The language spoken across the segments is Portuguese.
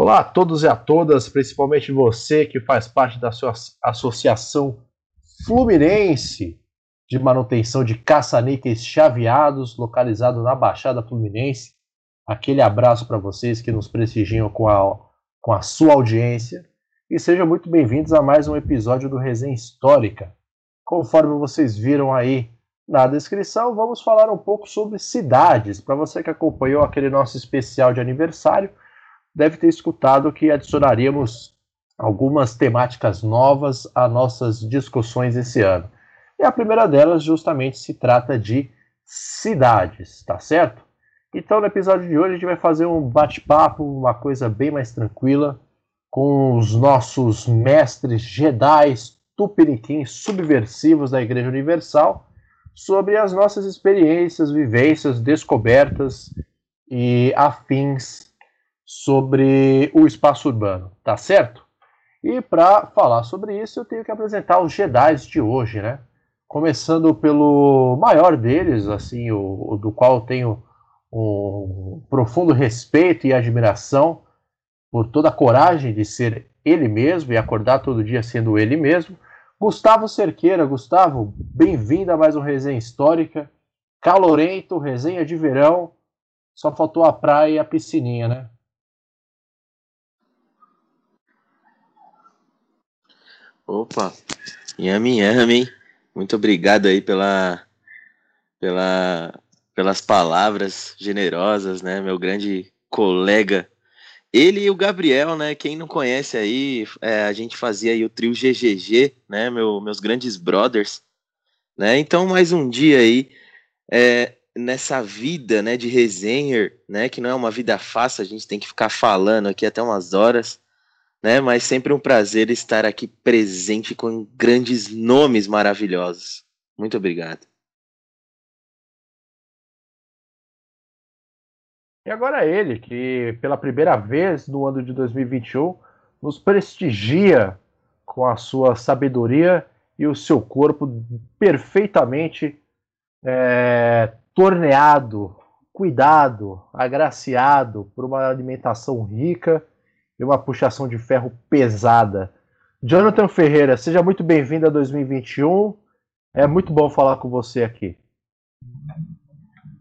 Olá a todos e a todas, principalmente você que faz parte da sua associação Fluminense de manutenção de caça-níqueis chaveados, localizado na Baixada Fluminense. Aquele abraço para vocês que nos prestigiam com a, com a sua audiência e sejam muito bem-vindos a mais um episódio do Resenha Histórica. Conforme vocês viram aí na descrição, vamos falar um pouco sobre cidades. Para você que acompanhou aquele nosso especial de aniversário, deve ter escutado que adicionaríamos algumas temáticas novas a nossas discussões esse ano. E a primeira delas justamente se trata de cidades, tá certo? Então no episódio de hoje a gente vai fazer um bate-papo, uma coisa bem mais tranquila, com os nossos mestres Jedi tupiniquins subversivos da Igreja Universal, sobre as nossas experiências, vivências, descobertas e afins sobre o espaço urbano, tá certo? E para falar sobre isso, eu tenho que apresentar os Jedi de hoje, né? Começando pelo maior deles, assim, o, o do qual eu tenho um profundo respeito e admiração por toda a coragem de ser ele mesmo e acordar todo dia sendo ele mesmo. Gustavo Cerqueira, Gustavo, bem-vindo a mais um Resenha Histórica. Calorento, resenha de verão. Só faltou a praia e a piscininha, né? Opa, yami yami, muito obrigado aí pela, pela, pelas palavras generosas, né, meu grande colega. Ele e o Gabriel, né, quem não conhece aí, é, a gente fazia aí o trio GGG, né, meu, meus grandes brothers, né, então mais um dia aí, é, nessa vida, né, de resenha, né, que não é uma vida fácil, a gente tem que ficar falando aqui até umas horas, né? Mas sempre um prazer estar aqui presente com grandes nomes maravilhosos. Muito obrigado. E agora ele, que pela primeira vez no ano de 2021 nos prestigia com a sua sabedoria e o seu corpo perfeitamente é, torneado, cuidado, agraciado por uma alimentação rica e uma puxação de ferro pesada. Jonathan Ferreira, seja muito bem-vindo a 2021. É muito bom falar com você aqui.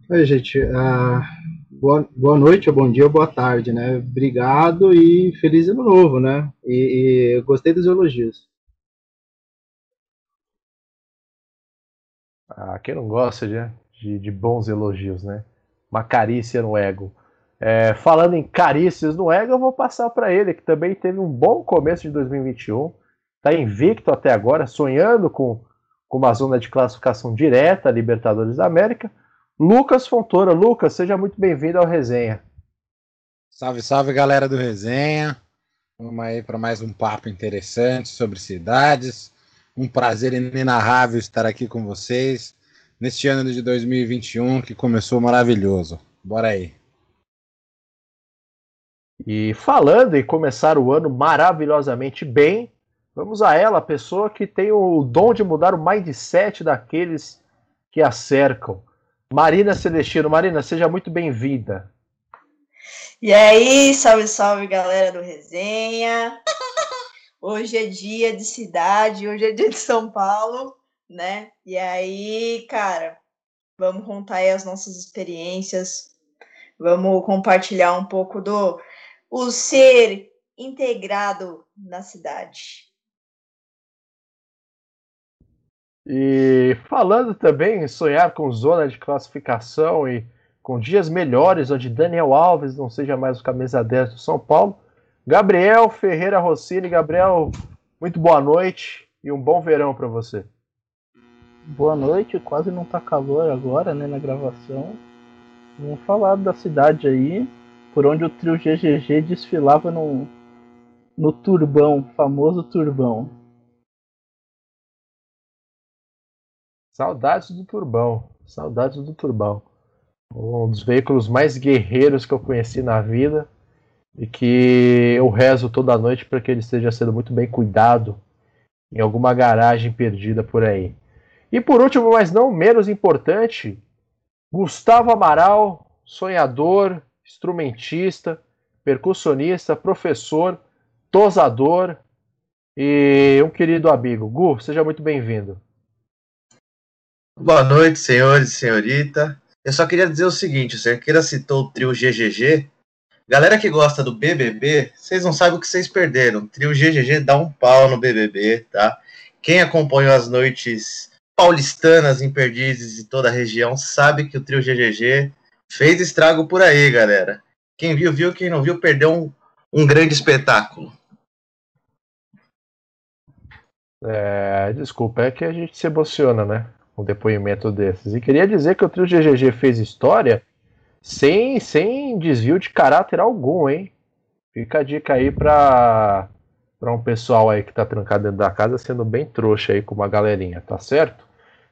Oi, gente. Uh, boa, boa noite, bom dia, ou boa tarde, né? Obrigado e feliz ano novo, né? E, e gostei dos elogios. Ah, quem não gosta de, de, de bons elogios, né? Uma carícia no ego. É, falando em carícias no ego, eu vou passar para ele, que também teve um bom começo de 2021. Está invicto até agora, sonhando com, com uma zona de classificação direta, Libertadores da América. Lucas Fontoura. Lucas, seja muito bem-vindo ao Resenha. Salve, salve, galera do Resenha. Vamos aí para mais um papo interessante sobre cidades. Um prazer inenarrável estar aqui com vocês neste ano de 2021 que começou maravilhoso. Bora aí. E falando em começar o ano maravilhosamente bem, vamos a ela, a pessoa que tem o dom de mudar o mindset daqueles que a cercam. Marina Celestino. Marina, seja muito bem-vinda. E aí, salve, salve, galera do Resenha. Hoje é dia de cidade, hoje é dia de São Paulo, né? E aí, cara, vamos contar aí as nossas experiências, vamos compartilhar um pouco do o ser integrado na cidade. E falando também em sonhar com zona de classificação e com dias melhores, onde Daniel Alves não seja mais o camisa 10 do São Paulo, Gabriel Ferreira Rossini. Gabriel, muito boa noite e um bom verão para você. Boa noite, quase não tá calor agora, né, na gravação. Vamos falar da cidade aí por onde o trio GGG desfilava no, no turbão, famoso turbão. Saudades do turbão, saudades do turbão. Um dos veículos mais guerreiros que eu conheci na vida e que eu rezo toda noite para que ele esteja sendo muito bem cuidado em alguma garagem perdida por aí. E por último, mas não menos importante, Gustavo Amaral, sonhador, instrumentista, percussionista, professor, tosador e um querido amigo. Gu, seja muito bem-vindo. Boa noite, senhores e senhorita. Eu só queria dizer o seguinte: o Cerqueira citou o trio GGG. Galera que gosta do BBB, vocês não sabem o que vocês perderam. O trio GGG dá um pau no BBB, tá? Quem acompanhou as noites paulistanas em Perdizes e toda a região sabe que o trio GGG fez estrago por aí, galera. Quem viu, viu. Quem não viu, perdeu um, um grande espetáculo. É, desculpa, é que a gente se emociona, né? um depoimento desses. E queria dizer que o trio GGG fez história sem, sem desvio de caráter algum, hein? Fica a dica aí para para um pessoal aí que tá trancado dentro da casa sendo bem trouxa aí com uma galerinha, tá certo?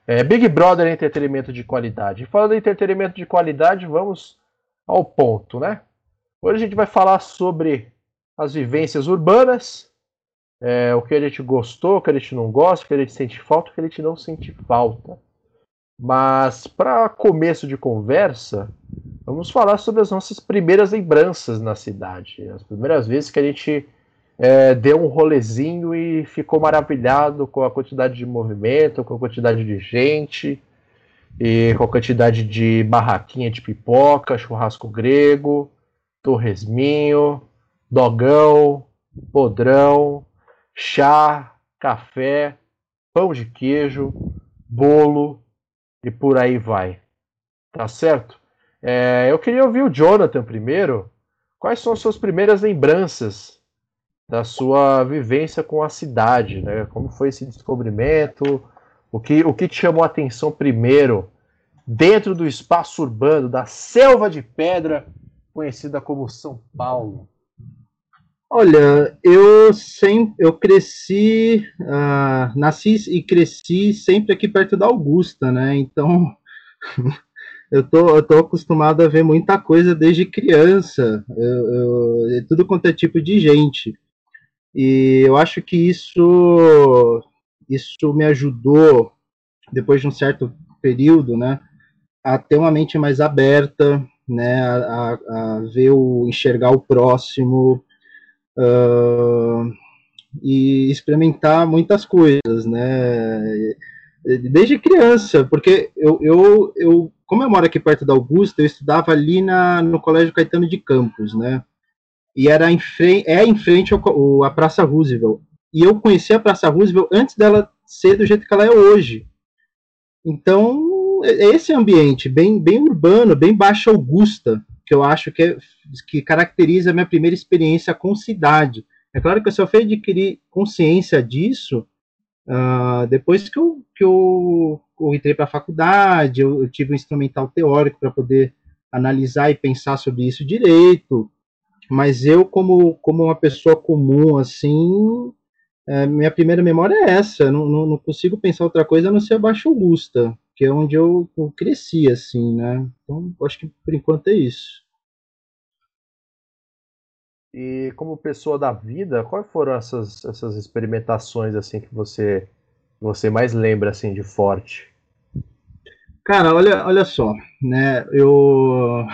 É, Big Brother é entretenimento de qualidade. Falando em entretenimento de qualidade, vamos ao ponto, né? Hoje a gente vai falar sobre as vivências urbanas, é, o que a gente gostou, o que a gente não gosta, o que a gente sente falta, o que a gente não sente falta. Mas para começo de conversa, vamos falar sobre as nossas primeiras lembranças na cidade, as primeiras vezes que a gente é, deu um rolezinho e ficou maravilhado com a quantidade de movimento, com a quantidade de gente e com a quantidade de barraquinha de pipoca, churrasco grego, torresminho, dogão, podrão, chá, café, pão de queijo, bolo e por aí vai. Tá certo? É, eu queria ouvir o Jonathan primeiro. Quais são as suas primeiras lembranças da sua vivência com a cidade? Né? Como foi esse descobrimento? O que, o que te chamou a atenção primeiro dentro do espaço urbano, da selva de pedra, conhecida como São Paulo? Olha, eu sempre, eu cresci, uh, nasci e cresci sempre aqui perto da Augusta, né? Então, eu tô, eu tô acostumado a ver muita coisa desde criança, eu, eu, tudo quanto é tipo de gente. E eu acho que isso, isso me ajudou, depois de um certo período, né, a ter uma mente mais aberta, né, a, a ver o enxergar o próximo, uh, e experimentar muitas coisas, né? Desde criança, porque eu, eu, eu, como eu moro aqui perto da Augusta, eu estudava ali na, no Colégio Caetano de Campos, né? E era em frente, é em frente ao, à Praça Roosevelt. E eu conheci a Praça Roosevelt antes dela ser do jeito que ela é hoje. Então, é, é esse ambiente bem, bem urbano, bem baixa Augusta, que eu acho que, é, que caracteriza a minha primeira experiência com cidade. É claro que eu só fui adquirir consciência disso uh, depois que eu, que eu, eu entrei para a faculdade, eu, eu, tive um instrumental teórico para poder analisar e pensar sobre isso direito. Mas eu, como, como uma pessoa comum, assim, é, minha primeira memória é essa. Não, não, não, consigo pensar outra coisa a não ser a Baixa Augusta que é onde eu, eu cresci, assim, né? Então, acho que por enquanto é isso. E como pessoa da vida, quais foram essas, essas experimentações assim que você você mais lembra assim de forte? Cara, olha, olha só, né? Eu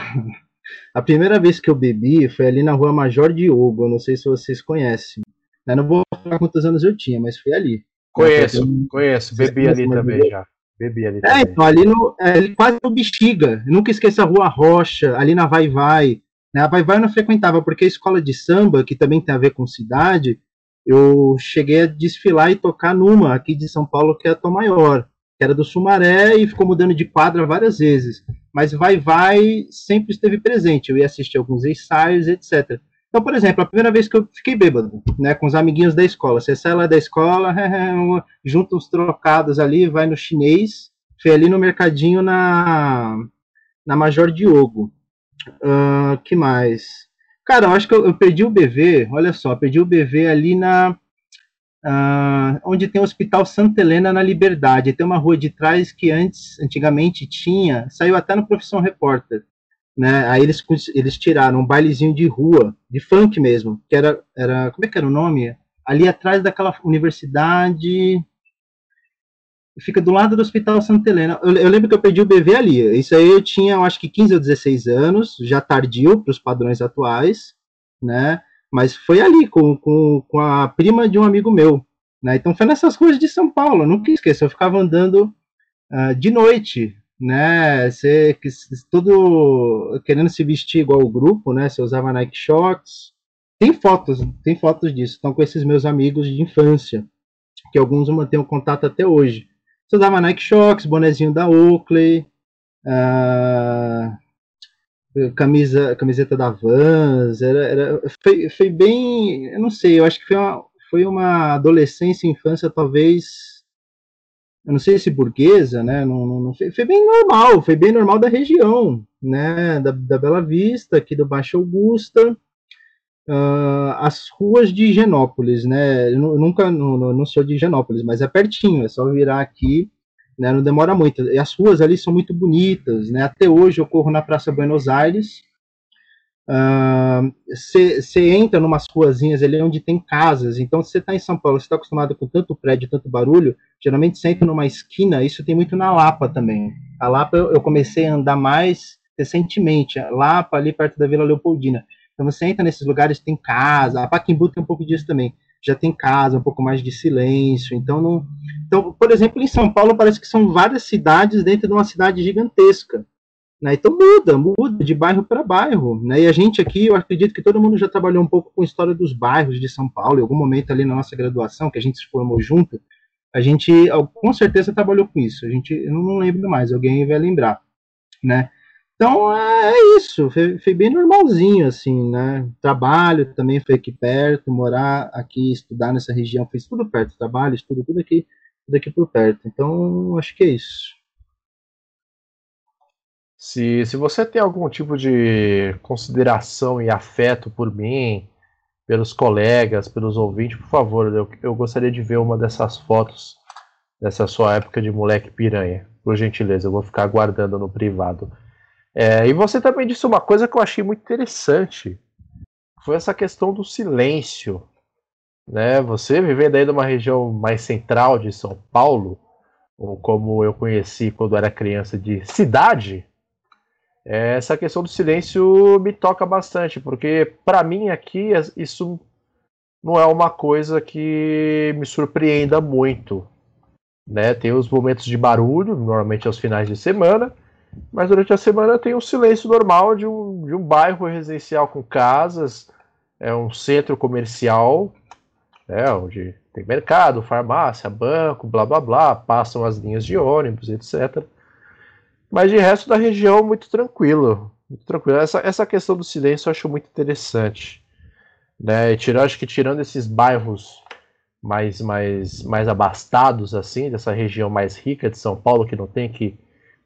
a primeira vez que eu bebi foi ali na Rua Major Diogo, eu não sei se vocês conhecem. Eu não vou falar quantos anos eu tinha, mas foi ali. Conheço, conheço, bebi ali também já. Bebi ali. É, então, ali no, é, quase no Bexiga. Eu nunca esqueço a Rua Rocha, ali na Vai Vai. Né? A Vai Vai eu não frequentava, porque a escola de samba, que também tem a ver com cidade, eu cheguei a desfilar e tocar numa aqui de São Paulo, que é a Tom Maior, que era do Sumaré e ficou mudando de quadra várias vezes. Mas Vai Vai sempre esteve presente. Eu ia assistir alguns ensaios, etc. Então, por exemplo, a primeira vez que eu fiquei bêbado, né, com os amiguinhos da escola, você sai lá da escola, junta uns trocados ali, vai no chinês, foi ali no mercadinho na, na Major Diogo. Uh, que mais? Cara, eu acho que eu, eu, perdi o BV, olha só, perdi o BV ali na. Uh, onde tem o Hospital Santa Helena na Liberdade. Tem uma rua de trás que antes, antigamente tinha, saiu até no Profissão Repórter né? Aí eles, eles tiraram um bailezinho de rua, de funk mesmo, que era, era como é que era o nome? Ali atrás daquela universidade, fica do lado do Hospital Santa Helena. Eu, eu, lembro que eu perdi o BV ali. Isso aí eu tinha, eu acho que 15 ou 16 anos, já tardio para os padrões atuais. né? Mas foi ali, com, com, com a prima de um amigo meu, né? Então foi nessas ruas de São Paulo, nunca esqueço, eu ficava andando uh, de noite, né? Tudo querendo se vestir igual o grupo, né? Você usava Nike Shorts. Tem fotos, tem fotos disso. Estão com esses meus amigos de infância, que alguns mantenho contato até hoje. Você usava Nike Shorts, bonezinho da Oakley, uh, camisa, camiseta da Vans, era, era, foi, foi bem, eu não sei, eu acho que foi uma, foi uma adolescência, infância talvez eu não sei se burguesa, né? Não, não, foi, foi, bem normal, foi bem normal da região, né? Da, da Bela Vista, aqui do Baixo Augusta, uh, as ruas de Higienópolis, né? Eu nunca não, não sou de Higienópolis, mas é pertinho, é só virar aqui, né? Não demora muito. E as ruas ali são muito bonitas, né? Até hoje eu corro na Praça Buenos Aires, você uh, entra numas ruazinhas ali onde tem casas. Então, se você está em São Paulo, você está acostumado com tanto prédio, tanto barulho, geralmente você entra numa esquina. Isso tem muito na Lapa também. A Lapa eu, eu comecei a andar mais recentemente. Lapa, ali perto da Vila Leopoldina. Então, você entra nesses lugares, tem casa. A Paquimbu tem um pouco disso também. Já tem casa, um pouco mais de silêncio. Então, não... então, por exemplo, em São Paulo, parece que são várias cidades dentro de uma cidade gigantesca. Né? Então muda, muda de bairro para bairro. Né? E a gente aqui, eu acredito que todo mundo já trabalhou um pouco com a história dos bairros de São Paulo, em algum momento ali na nossa graduação, que a gente se formou junto, a gente com certeza trabalhou com isso. A gente, eu não lembro mais, alguém vai lembrar. Né? Então é, isso, foi, foi, bem normalzinho, assim, né? Trabalho também foi aqui perto, morar aqui, estudar nessa região, fez tudo perto, trabalho, estudo, tudo aqui, tudo aqui por perto. Então, acho que é isso. Se, se você tem algum tipo de consideração e afeto por mim, pelos colegas, pelos ouvintes, por favor, eu, eu gostaria de ver uma dessas fotos dessa sua época de moleque piranha. Por gentileza, eu vou ficar aguardando no privado. É, e você também disse uma coisa que eu achei muito interessante. Foi essa questão do silêncio. Né? Você vivendo aí numa região mais central de São Paulo, ou como eu conheci quando era criança de cidade, essa questão do silêncio me toca bastante, porque para mim aqui isso não é uma coisa que me surpreenda muito. Né? Tem os momentos de barulho, normalmente aos finais de semana, mas durante a semana tem o silêncio normal de um, de um bairro residencial com casas, é um centro comercial, né, onde tem mercado, farmácia, banco, blá blá blá, passam as linhas de ônibus, etc. Mas de resto da região, muito tranquilo. Muito tranquilo. Essa, essa questão do silêncio eu acho muito interessante. Né? Tirando, acho que tirando esses bairros mais, mais, mais abastados, assim, dessa região mais rica de São Paulo, que não tem que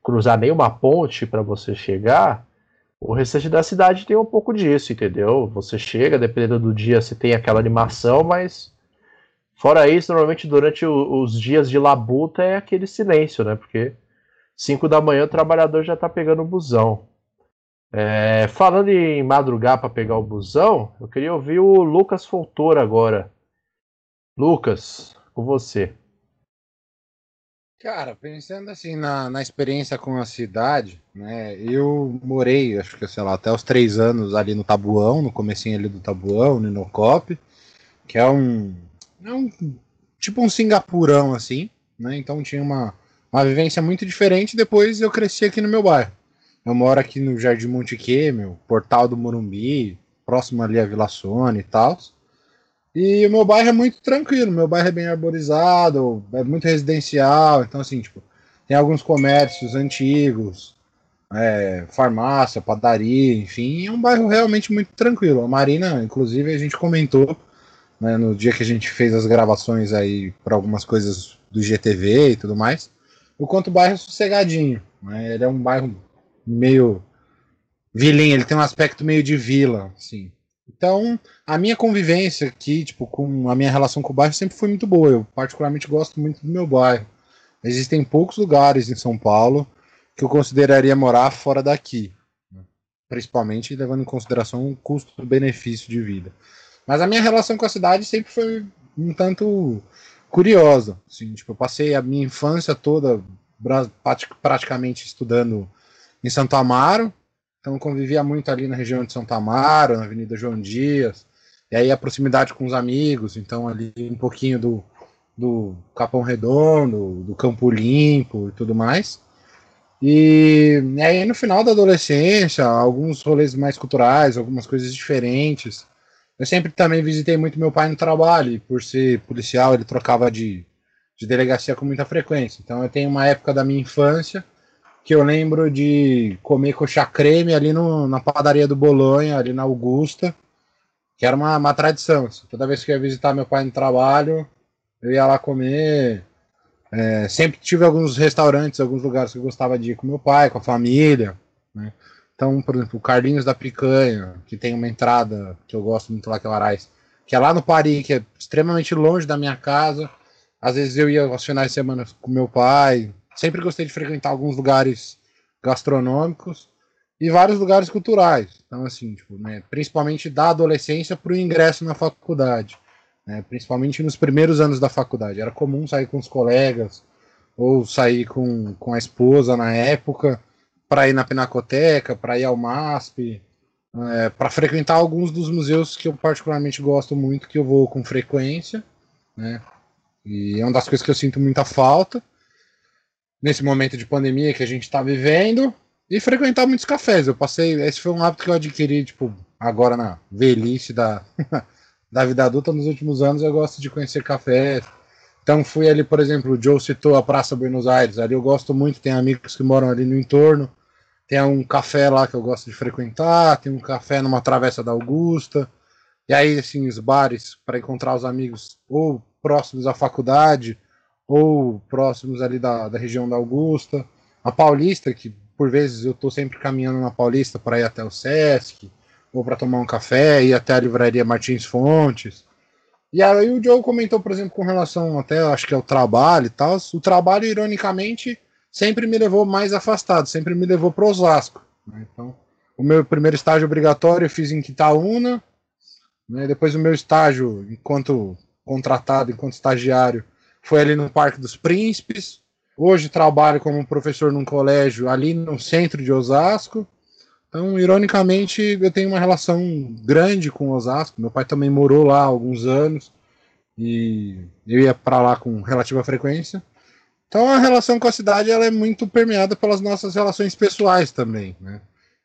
cruzar nenhuma ponte para você chegar, o restante da cidade tem um pouco disso, entendeu? Você chega, dependendo do dia, você tem aquela animação, mas fora isso, normalmente durante o, os dias de labuta é aquele silêncio, né? Porque 5 da manhã o trabalhador já está pegando o busão. É, falando em madrugar para pegar o busão, eu queria ouvir o Lucas Fontoura agora. Lucas, com você. Cara, pensando assim na, na experiência com a cidade, né? Eu morei, acho que sei lá, até os três anos ali no Tabuão, no comecinho ali do Tabuão, no Inocop, que é um, é um tipo um Singapurão assim, né? Então tinha uma uma vivência muito diferente. Depois eu cresci aqui no meu bairro. Eu moro aqui no Jardim Monte meu Portal do Morumbi, próximo ali à Vila Sônia e tal. E o meu bairro é muito tranquilo, meu bairro é bem arborizado, é muito residencial, então assim, tipo, tem alguns comércios antigos, é, farmácia, padaria, enfim, é um bairro realmente muito tranquilo. A Marina, inclusive, a gente comentou né, no dia que a gente fez as gravações aí para algumas coisas do GTV e tudo mais, o quanto o bairro é sossegadinho. Né? Ele é um bairro meio vilinho, ele tem um aspecto meio de vila, assim. Então, a minha convivência aqui, tipo, com a minha relação com o bairro sempre foi muito boa. Eu particularmente gosto muito do meu bairro. Existem poucos lugares em São Paulo que eu consideraria morar fora daqui, né? principalmente levando em consideração o custo-benefício de vida. Mas a minha relação com a cidade sempre foi um tanto curiosa. Assim, tipo, eu passei a minha infância toda praticamente estudando em Santo Amaro. Então convivia muito ali na região de São Tamaro, na Avenida João Dias, e aí a proximidade com os amigos, então ali um pouquinho do, do Capão Redondo, do Campo Limpo e tudo mais. E, e aí no final da adolescência, alguns rolês mais culturais, algumas coisas diferentes. Eu sempre também visitei muito meu pai no trabalho, e por ser policial, ele trocava de, de delegacia com muita frequência. Então eu tenho uma época da minha infância que eu lembro de comer coxa creme ali no, na padaria do Bolonha, ali na Augusta, que era uma, uma tradição. Assim. Toda vez que eu ia visitar meu pai no trabalho, eu ia lá comer. É, sempre tive alguns restaurantes, alguns lugares que eu gostava de ir com meu pai, com a família. Né? Então, por exemplo, o Carlinhos da Picanha, que tem uma entrada que eu gosto muito lá, que é o Arais, que é lá no Paris, que é extremamente longe da minha casa. Às vezes eu ia aos finais de semana com meu pai. Sempre gostei de frequentar alguns lugares gastronômicos e vários lugares culturais. Então, assim, tipo, né, principalmente da adolescência para o ingresso na faculdade. Né, principalmente nos primeiros anos da faculdade. Era comum sair com os colegas ou sair com, com a esposa na época para ir na Pinacoteca, para ir ao MASP, é, para frequentar alguns dos museus que eu particularmente gosto muito, que eu vou com frequência. Né, e é uma das coisas que eu sinto muita falta nesse momento de pandemia que a gente está vivendo. E frequentar muitos cafés. Eu passei. Esse foi um hábito que eu adquiri, tipo, agora na velhice da, da vida adulta. Nos últimos anos eu gosto de conhecer cafés. Então fui ali, por exemplo, o Joe citou a Praça Buenos Aires. Ali eu gosto muito, tem amigos que moram ali no entorno. Tem um café lá que eu gosto de frequentar, tem um café numa travessa da Augusta. E aí, assim, os bares para encontrar os amigos ou próximos à faculdade ou próximos ali da, da região da Augusta. A Paulista, que por vezes eu estou sempre caminhando na Paulista para ir até o Sesc, ou para tomar um café, ir até a livraria Martins Fontes. E aí o Joe comentou, por exemplo, com relação até, acho que é o trabalho e tal. O trabalho, ironicamente, sempre me levou mais afastado, sempre me levou para Osasco. Né? Então, o meu primeiro estágio obrigatório eu fiz em Quitaúna, né? depois o meu estágio enquanto contratado enquanto estagiário foi ali no Parque dos Príncipes. Hoje trabalho como professor num colégio ali no centro de Osasco. Então, ironicamente, eu tenho uma relação grande com Osasco. Meu pai também morou lá há alguns anos e eu ia para lá com relativa frequência. Então, a relação com a cidade ela é muito permeada pelas nossas relações pessoais também, né?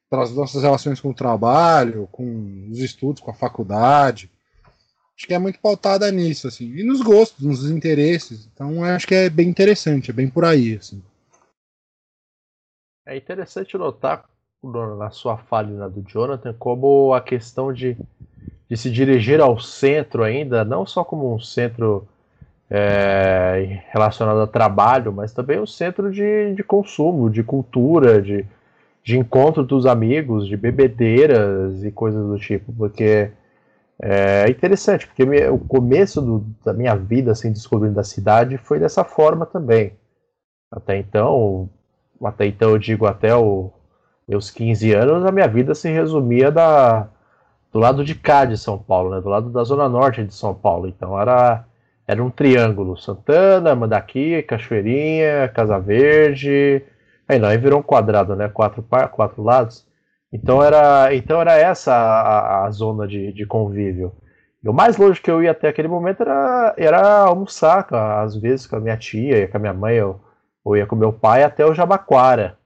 Pelas nossas relações com o trabalho, com os estudos, com a faculdade acho que é muito pautada nisso, assim, e nos gostos, nos interesses. Então acho que é bem interessante, é bem por aí, assim. É interessante notar na sua fala do Jonathan como a questão de, de se dirigir ao centro ainda, não só como um centro é, relacionado a trabalho, mas também um centro de, de consumo, de cultura, de, de encontro dos amigos, de bebedeiras e coisas do tipo, porque é interessante, porque o começo do, da minha vida, assim, descobrindo a cidade, foi dessa forma também. Até então, até então eu digo até os meus 15 anos, a minha vida se resumia da, do lado de cá de São Paulo, né, do lado da zona norte de São Paulo. Então era, era um triângulo, Santana, Mandaqui, Cachoeirinha, Casa Verde, aí não, aí virou um quadrado, né, quatro, quatro lados. Então era, então era essa a, a zona de, de, convívio. E o mais longe que eu ia até aquele momento era, era almoçar, às vezes com a minha tia, com a minha mãe, ou, ou ia com meu pai até o Jabaquara.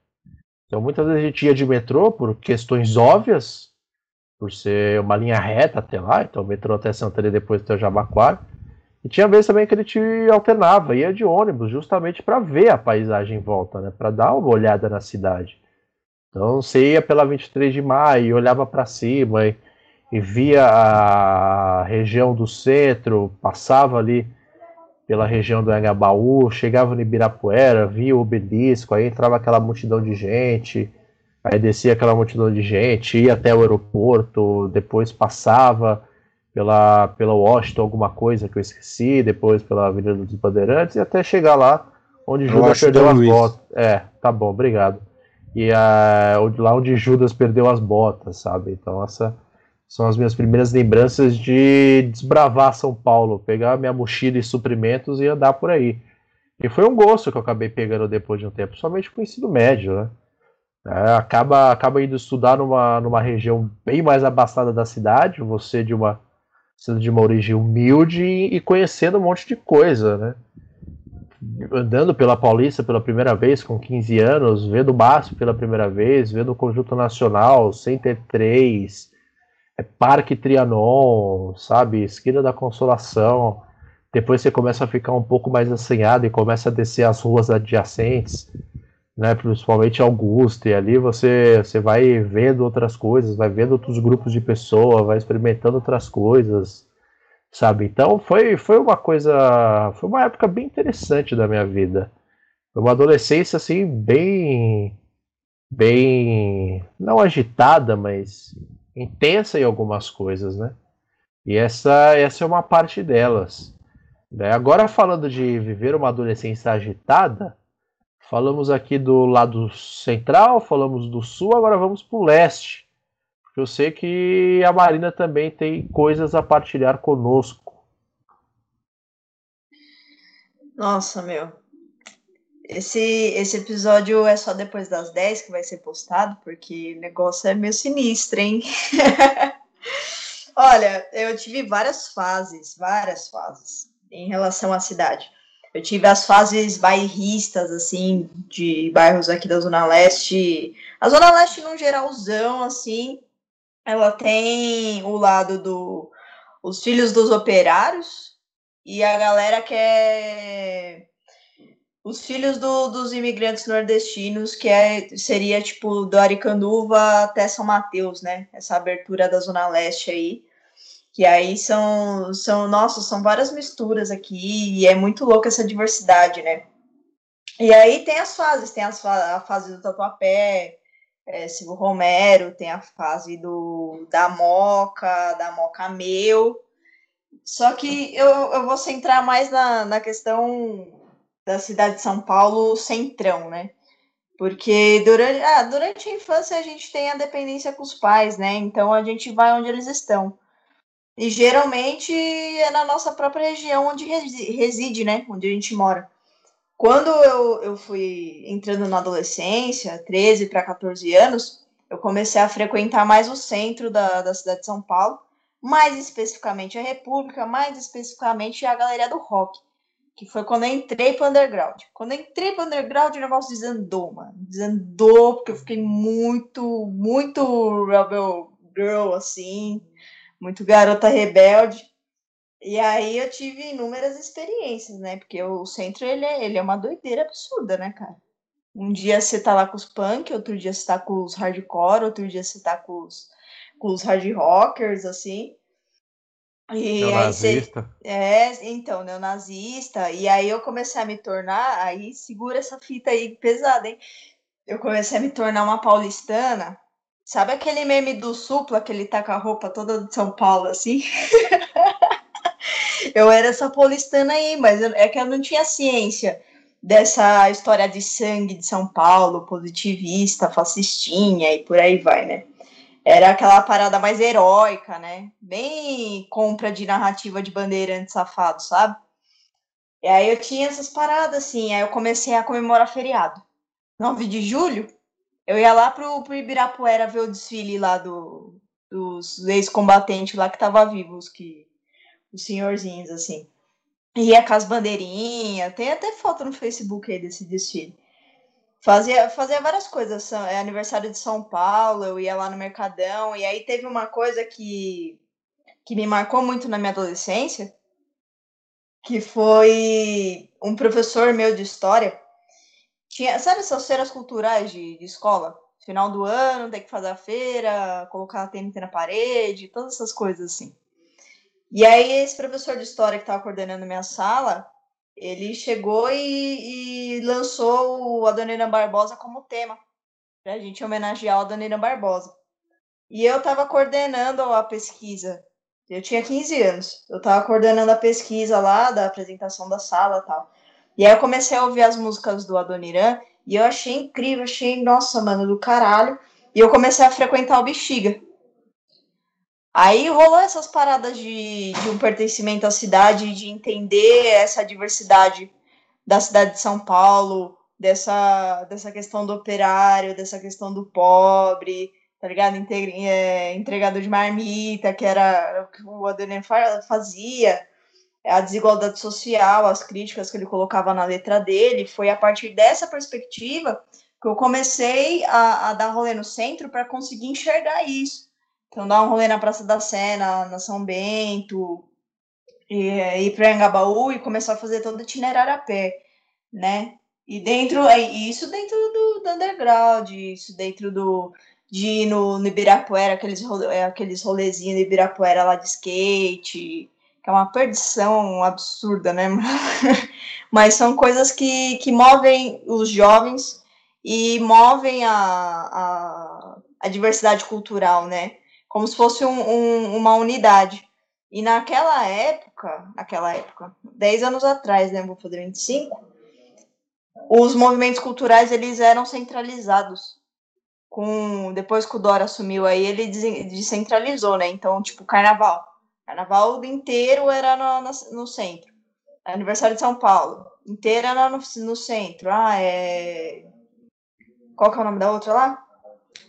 Então muitas vezes a gente ia de metrô por questões óbvias, por ser uma linha reta até lá, então o metrô até Santana e depois até o Jabaquara. E tinha vezes também que a gente alternava, ia de ônibus, justamente para ver a paisagem em volta, né, para dar uma olhada na cidade. Então você ia pela 23 de maio, e olhava para cima e, e, via a região do centro, passava ali pela região do Angabaú, chegava no Ibirapuera, via o obelisco, aí entrava aquela multidão de gente, aí descia aquela multidão de gente, ia até o aeroporto, depois passava pela, pela Washington, alguma coisa que eu esqueci, depois pela Avenida dos Bandeirantes, e até chegar lá onde Judas perdeu as botas. É, tá bom, obrigado e a, lá onde Judas perdeu as botas, sabe? Então essa são as minhas primeiras lembranças de desbravar São Paulo, pegar minha mochila e suprimentos e andar por aí. E foi um gosto que eu acabei pegando depois de um tempo, somente com o ensino médio, né? É, acaba, acaba indo estudar numa, numa região bem mais abastada da cidade, você de uma sendo de uma origem humilde e conhecendo um monte de coisa, né? Andando pela Paulista pela primeira vez com 15 anos, vendo o Basf pela primeira vez, vendo o Conjunto Nacional, Center 3, é Parque Trianon, sabe? Esquina da Consolação. Depois você começa a ficar um pouco mais assanhado e começa a descer as ruas adjacentes né, principalmente Augusto, e ali você, você vai vendo outras coisas, vai vendo outros grupos de pessoas, vai experimentando outras coisas, sabe? Então foi, foi uma coisa, foi uma época bem interessante da minha vida. Foi uma adolescência assim bem bem não agitada, mas intensa em algumas coisas, né? E essa essa é uma parte delas. Né? Agora falando de viver uma adolescência agitada, Falamos aqui do lado central, falamos do sul, agora vamos para o leste. Eu sei que a Marina também tem coisas a partilhar conosco. Nossa, meu. Esse, esse episódio é só depois das 10 que vai ser postado, porque o negócio é meio sinistro, hein? Olha, eu tive várias fases, várias fases em relação à cidade. Eu tive as fases bairristas, assim, de bairros aqui da Zona Leste. A Zona Leste, num geralzão, assim, ela tem o lado do os filhos dos operários e a galera que é os filhos do, dos imigrantes nordestinos, que é, seria tipo do Aricanduva até São Mateus, né? Essa abertura da Zona Leste aí. Que aí são, são, nossa, são várias misturas aqui, e é muito louca essa diversidade, né? E aí tem as fases, tem as, a fase do Tatuapé, é, Silvio Romero, tem a fase do da Moca, da Moca Meu. Só que eu, eu vou centrar mais na, na questão da cidade de São Paulo centrão, né? Porque durante, ah, durante a infância a gente tem a dependência com os pais, né? Então a gente vai onde eles estão. E geralmente é na nossa própria região onde reside, né? Onde a gente mora. Quando eu, eu fui entrando na adolescência, 13 para 14 anos, eu comecei a frequentar mais o centro da, da cidade de São Paulo, mais especificamente a República, mais especificamente a Galeria do Rock, que foi quando eu entrei para underground. Quando eu entrei para underground, o negócio desandou, mano. Desandou, porque eu fiquei muito, muito rebel girl, assim muito garota rebelde. E aí eu tive inúmeras experiências, né? Porque o centro ele é, ele é uma doideira absurda, né, cara? Um dia você tá lá com os punk, outro dia você tá com os hardcore, outro dia você tá com os, com os hard rockers, assim. E neonazista. Aí você, é, então, neonazista. E aí eu comecei a me tornar, aí segura essa fita aí pesada, hein? Eu comecei a me tornar uma paulistana Sabe aquele meme do Supla que ele tá com a roupa toda de São Paulo, assim? eu era essa paulistana aí, mas eu, é que eu não tinha ciência dessa história de sangue de São Paulo, positivista, fascistinha e por aí vai, né? Era aquela parada mais heróica, né? Bem compra de narrativa de bandeirante safado, sabe? E aí eu tinha essas paradas, assim, aí eu comecei a comemorar feriado. 9 de julho, eu ia lá pro, pro Ibirapuera ver o desfile lá do, dos ex-combatentes lá que tava vivos, que os senhorzinhos, assim. Ia com as bandeirinhas, tem até foto no Facebook aí desse desfile. Fazia, fazia várias coisas, é aniversário de São Paulo, eu ia lá no Mercadão, e aí teve uma coisa que, que me marcou muito na minha adolescência, que foi um professor meu de história, tinha, sabe essas feiras culturais de, de escola? Final do ano, tem que fazer a feira, colocar a TNT na parede, todas essas coisas assim. E aí, esse professor de história que estava coordenando minha sala, ele chegou e, e lançou o Adonina Barbosa como tema, para a gente homenagear o Adonina Barbosa. E eu estava coordenando a pesquisa. Eu tinha 15 anos. Eu estava coordenando a pesquisa lá, da apresentação da sala tal. E aí eu comecei a ouvir as músicas do Adoniran e eu achei incrível, achei, nossa, mano, do caralho. E eu comecei a frequentar o Bexiga. Aí rolou essas paradas de, de um pertencimento à cidade, de entender essa diversidade da cidade de São Paulo, dessa, dessa questão do operário, dessa questão do pobre, tá ligado? É, entregador de marmita, que era o que o Adelino fazia, a desigualdade social, as críticas que ele colocava na letra dele. Foi a partir dessa perspectiva que eu comecei a, a dar rolê no centro para conseguir enxergar isso. Então, dar um rolê na Praça da Sé, na, na São Bento, e, ir para Engabaú e começar a fazer todo o itinerário a pé, né? E dentro, isso dentro do, do underground, isso dentro do, de ir no, no Ibirapuera, aqueles, é, aqueles rolezinhos no Ibirapuera lá de skate, que é uma perdição absurda, né? Mas são coisas que, que movem os jovens e movem a, a, a diversidade cultural, né? Como se fosse um, um, uma unidade. E naquela época, naquela época, 10 anos atrás, né? Vou fazer 25, os movimentos culturais eles eram centralizados. Com, depois que o Dora assumiu aí, ele descentralizou, né? Então, tipo, carnaval. Carnaval inteiro era no, no, centro. Aniversário de São Paulo, inteiro era no, no centro. Ah, é qual que é o nome da outra lá?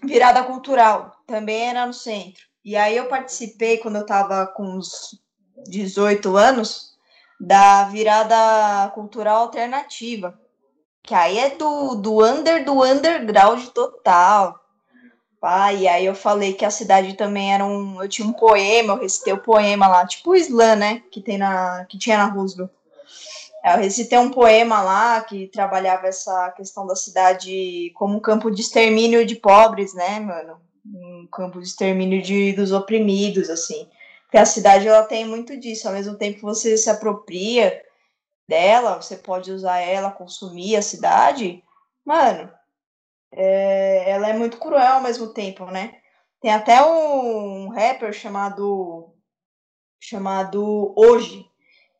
Virada Cultural, também era no centro. E aí eu participei, quando eu estava com uns 18 anos, da Virada Cultural Alternativa, que aí é do, do under do underground total. Ah, e aí eu falei que a cidade também era um. Eu tinha um poema, eu recitei o poema lá, tipo o slam, né? Que, tem na, que tinha na Roosevelt. Eu recitei um poema lá que trabalhava essa questão da cidade como um campo de extermínio de pobres, né, mano? Um campo de extermínio de, dos oprimidos, assim. Porque a cidade, ela tem muito disso. Ao mesmo tempo que você se apropria dela, você pode usar ela, consumir a cidade, mano, é, ela é muito cruel ao mesmo tempo, né? Tem até um rapper chamado chamado Hoje,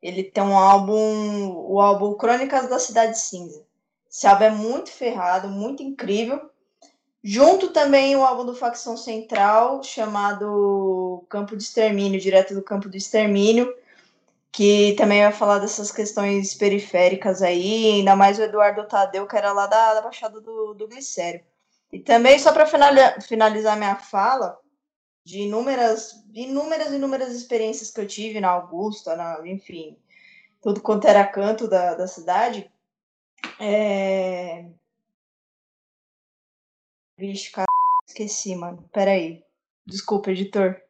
ele tem um álbum, o álbum Crônicas da Cidade Cinza. Esse álbum é muito ferrado, muito incrível. Junto também o álbum do Facção Central, chamado Campo de Extermínio, direto do Campo de Extermínio, que também vai falar dessas questões periféricas aí, ainda mais o Eduardo Tadeu, que era lá da, da Baixada do, do Glicério. E também, só para finalizar minha fala, de inúmeras, inúmeras, inúmeras experiências que eu tive na Augusta, na, enfim, tudo quanto era canto da, da cidade. É... Vixe, cara, esqueci, mano. Peraí. Desculpa, editor.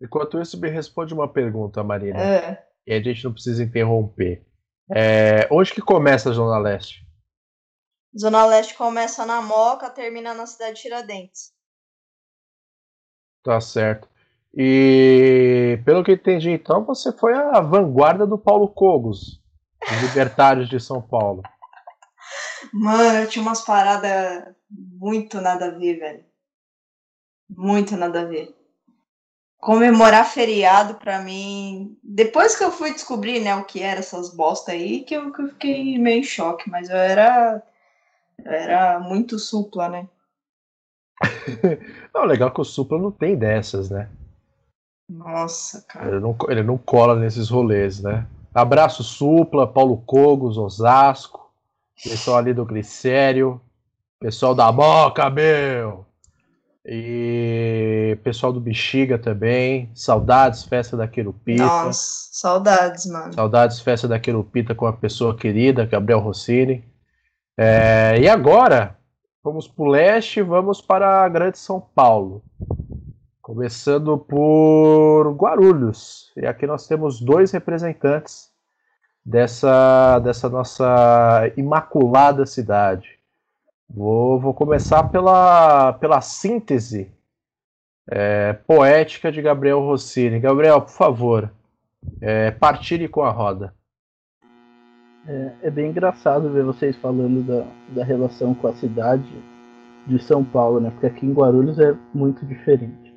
Enquanto isso, me responde uma pergunta, Marina. É. E a gente não precisa interromper. É... Onde que começa a Zona Leste? Zona Leste começa na Moca, termina na cidade de Tiradentes. Tá certo. E pelo que entendi, então, você foi a vanguarda do Paulo Cogos, dos Libertários de São Paulo. Mano, eu tinha umas paradas muito nada a ver, velho. Muito nada a ver. Comemorar feriado pra mim. Depois que eu fui descobrir, né, o que era essas bosta aí, que eu, que eu fiquei meio em choque, mas eu era. Eu era muito supla, né? Não, legal que o Supla não tem dessas, né? Nossa, cara. Ele não, ele não cola nesses rolês, né? Abraço Supla, Paulo Cogos, Osasco, pessoal ali do Glicério, pessoal da Moca, meu! E pessoal do Bexiga também. Saudades, festa da Querupita. Nossa, saudades, mano. Saudades, festa da Querupita com a pessoa querida, Gabriel Rossini. É, e agora, Vamos para o leste, vamos para a Grande São Paulo. Começando por Guarulhos. E aqui nós temos dois representantes dessa, dessa nossa imaculada cidade. Vou, vou começar pela, pela síntese é, poética de Gabriel Rossini. Gabriel, por favor, é, partilhe com a roda. É, é, bem engraçado ver vocês falando da, da relação com a cidade de São Paulo, né? Porque aqui em Guarulhos é muito diferente.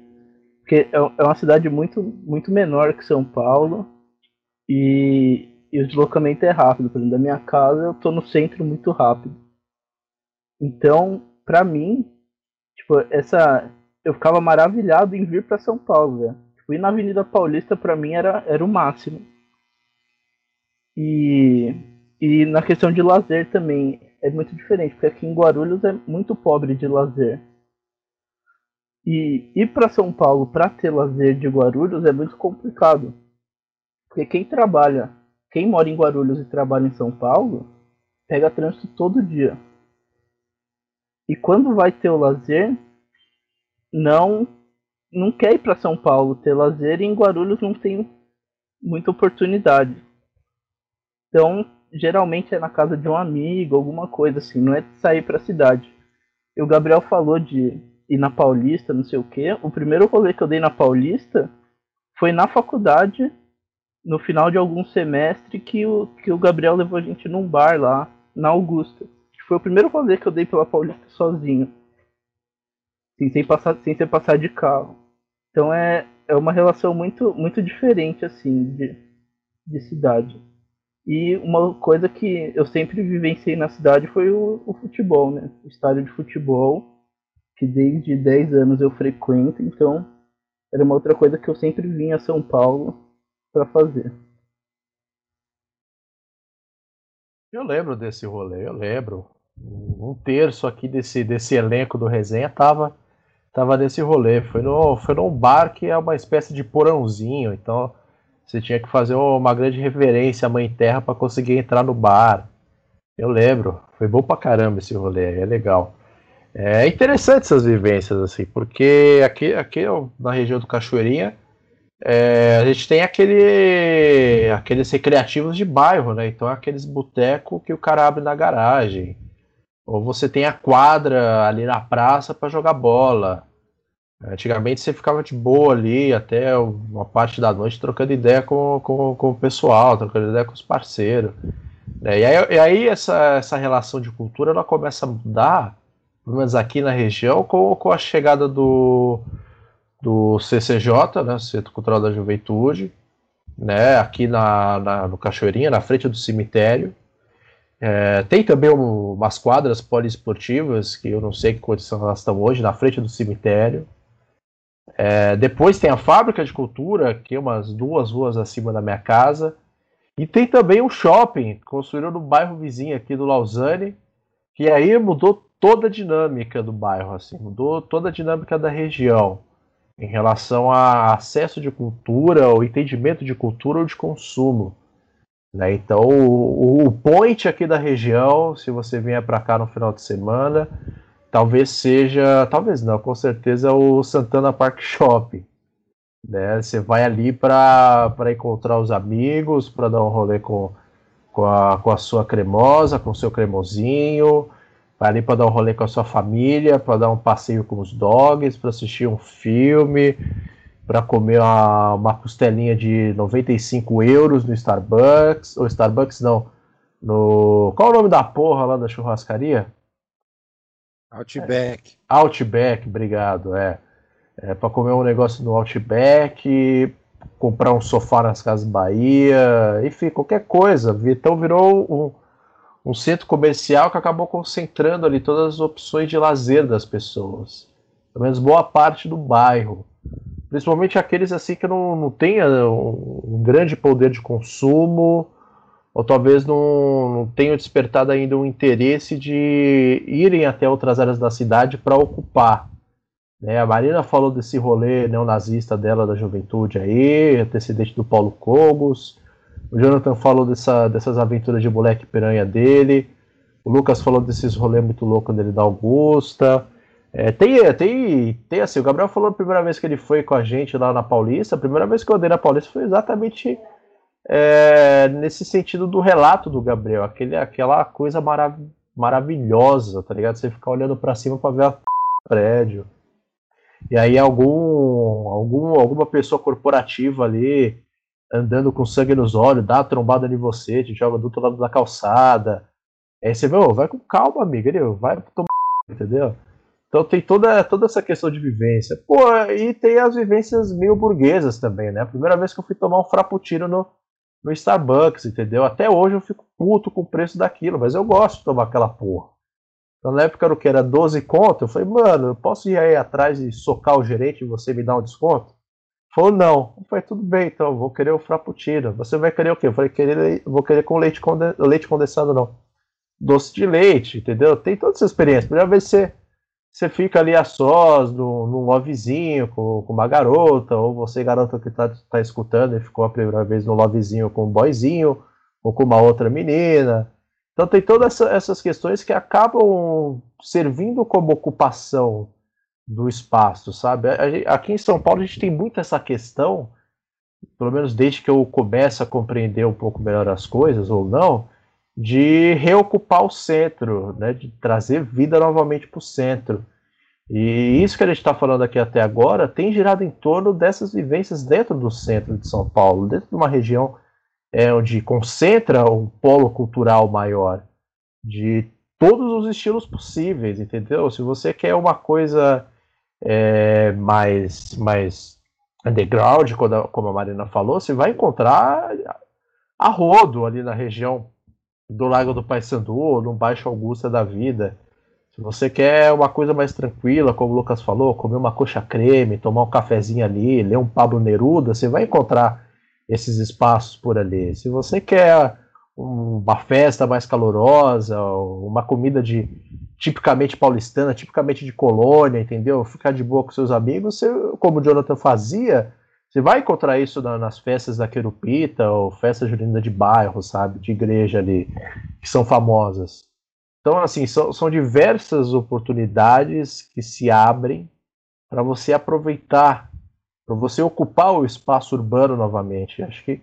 Porque é, é uma cidade muito, muito menor que São Paulo e, e o deslocamento é rápido. Por exemplo, da minha casa eu tô no centro muito rápido. Então, para mim, tipo, essa eu ficava maravilhado em vir para São Paulo, né? Tipo, ir na Avenida Paulista para mim era, era o máximo. E e na questão de lazer também, é muito diferente, porque aqui em Guarulhos é muito pobre de lazer. E ir para São Paulo para ter lazer de Guarulhos é muito complicado. Porque quem trabalha, quem mora em Guarulhos e trabalha em São Paulo, pega trânsito todo dia. E quando vai ter o lazer, não não quer ir para São Paulo ter lazer e em Guarulhos não tem muita oportunidade. Então, geralmente é na casa de um amigo, alguma coisa assim, não é sair para a cidade. E o Gabriel falou de ir na Paulista, não sei o quê. O primeiro rolê que eu dei na Paulista foi na faculdade, no final de algum semestre, que o, que o Gabriel levou a gente num bar lá, na Augusta. Foi o primeiro rolê que eu dei pela Paulista sozinho. Sem, passar, sem ser passar de carro. Então é, é uma relação muito, muito diferente assim de, de cidade. E uma coisa que eu sempre vivenciei na cidade foi o, o, futebol, né? O estádio de futebol, que desde 10 anos eu frequento, então era uma outra coisa que eu sempre vinha a São Paulo para fazer. Eu lembro desse rolê, eu lembro. Um terço aqui desse, desse elenco do resenha tava, tava nesse rolê. Foi, no, foi num bar que é uma espécie de porãozinho, então você tinha que fazer uma grande reverência à Mãe Terra para conseguir entrar no bar. Eu lembro, foi bom pra caramba esse rolê, é legal. É interessante essas vivências, assim, porque aqui, aqui na região do Cachoeirinha, é, a gente tem aquele, aqueles recreativos de bairro, né? Então aqueles botecos que o cara abre na garagem. Ou você tem a quadra ali na praça para jogar bola. Antigamente você ficava de boa ali até uma parte da noite trocando ideia com, com, com o pessoal, trocando ideia com os parceiros. Né? E aí, e aí essa, essa relação de cultura ela começa a mudar, pelo menos aqui na região, com, com a chegada do, do CCJ, né, Centro Cultural da Juventude, né, aqui na, na, no Cachoeirinha, na frente do cemitério. É, tem também um, umas quadras poliesportivas, que eu não sei que condição elas estão hoje, na frente do cemitério. É, depois tem a fábrica de cultura, que é umas duas ruas acima da minha casa. E tem também um shopping construído no bairro vizinho aqui do Lausanne, que aí mudou toda a dinâmica do bairro, assim, mudou toda a dinâmica da região em relação a acesso de cultura, o entendimento de cultura ou de consumo. Né? Então, o, o point aqui da região, se você vier para cá no final de semana, talvez seja, talvez não, com certeza o Santana Park Shop. Né? Você vai ali para encontrar os amigos, para dar um rolê com, com, a, com a sua cremosa, com o seu cremosinho, vai ali para dar um rolê com a sua família, para dar um passeio com os dogs, para assistir um filme, para comer uma, uma costelinha de 95 euros no Starbucks, ou Starbucks não, no... Qual é o nome da porra lá da churrascaria? Outback. Outback, obrigado. É, é para comer um negócio no Outback, comprar um sofá nas Casas Bahia, enfim, qualquer coisa. Então virou um, um centro comercial que acabou concentrando ali todas as opções de lazer das pessoas. Pelo menos boa parte do bairro. Principalmente aqueles assim que não, não tenham um, um grande poder de consumo ou talvez não, não tenham despertado ainda um interesse de irem até outras áreas da cidade para ocupar. Né? A Marina falou desse rolê neonazista dela da juventude aí, antecedente do Paulo Cogos. O Jonathan falou dessa, dessas aventuras de moleque piranha dele. O Lucas falou desses rolês muito loucos dele da Augusta. É, tem, tem, tem assim, o Gabriel falou a primeira vez que ele foi com a gente lá na Paulista. A primeira vez que eu andei na Paulista foi exatamente é, nesse sentido do relato do Gabriel, aquele, aquela coisa marav maravilhosa, tá ligado? Você ficar olhando para cima para ver a prédio. E aí algum, algum alguma pessoa corporativa ali andando com sangue nos olhos, dá uma trombada em você, te joga do outro lado da calçada. Aí você vê, vai com calma, amigo, ele vai tomar, entendeu? Então tem toda, toda essa questão de vivência. Pô, e tem as vivências meio burguesas também, né? A primeira vez que eu fui tomar um frappuccino no, no Starbucks, entendeu? Até hoje eu fico puto com o preço daquilo, mas eu gosto de tomar aquela porra. Então, na época era o que? Era 12 conto? Eu falei, mano, eu posso ir aí atrás e socar o gerente e você me dar um desconto? Falou, não. Eu falei, tudo bem, então, vou querer o frappuccino. Você vai querer o quê? Eu falei, querer, vou querer com leite, conde... leite condensado, não. doce de leite, entendeu? Tem toda essa experiência. Primeira vez você, você fica ali a sós, num, num lovezinho com, com uma garota, ou você, garota que está tá escutando e ficou a primeira vez no lovezinho com um boyzinho, ou com uma outra menina. Então tem todas essa, essas questões que acabam servindo como ocupação do espaço, sabe? Aqui em São Paulo a gente tem muito essa questão, pelo menos desde que eu começo a compreender um pouco melhor as coisas, ou não, de reocupar o centro, né, de trazer vida novamente para o centro. E isso que a gente está falando aqui até agora tem girado em torno dessas vivências dentro do centro de São Paulo, dentro de uma região é, onde concentra um polo cultural maior de todos os estilos possíveis, entendeu? Se você quer uma coisa é, mais, mais underground, como a Marina falou, você vai encontrar a rodo ali na região do Lago do Paissandu, no Baixo Augusta da vida. Se você quer uma coisa mais tranquila, como o Lucas falou, comer uma coxa creme, tomar um cafezinho ali, ler um Pablo Neruda, você vai encontrar esses espaços por ali. Se você quer uma festa mais calorosa, uma comida de tipicamente paulistana, tipicamente de colônia, entendeu? Ficar de boa com seus amigos, você, como o Jonathan fazia, você vai encontrar isso na, nas festas da Querupita ou festa junina de bairro, sabe? De igreja ali, que são famosas. Então, assim, são, são diversas oportunidades que se abrem para você aproveitar para você ocupar o espaço urbano novamente. Acho que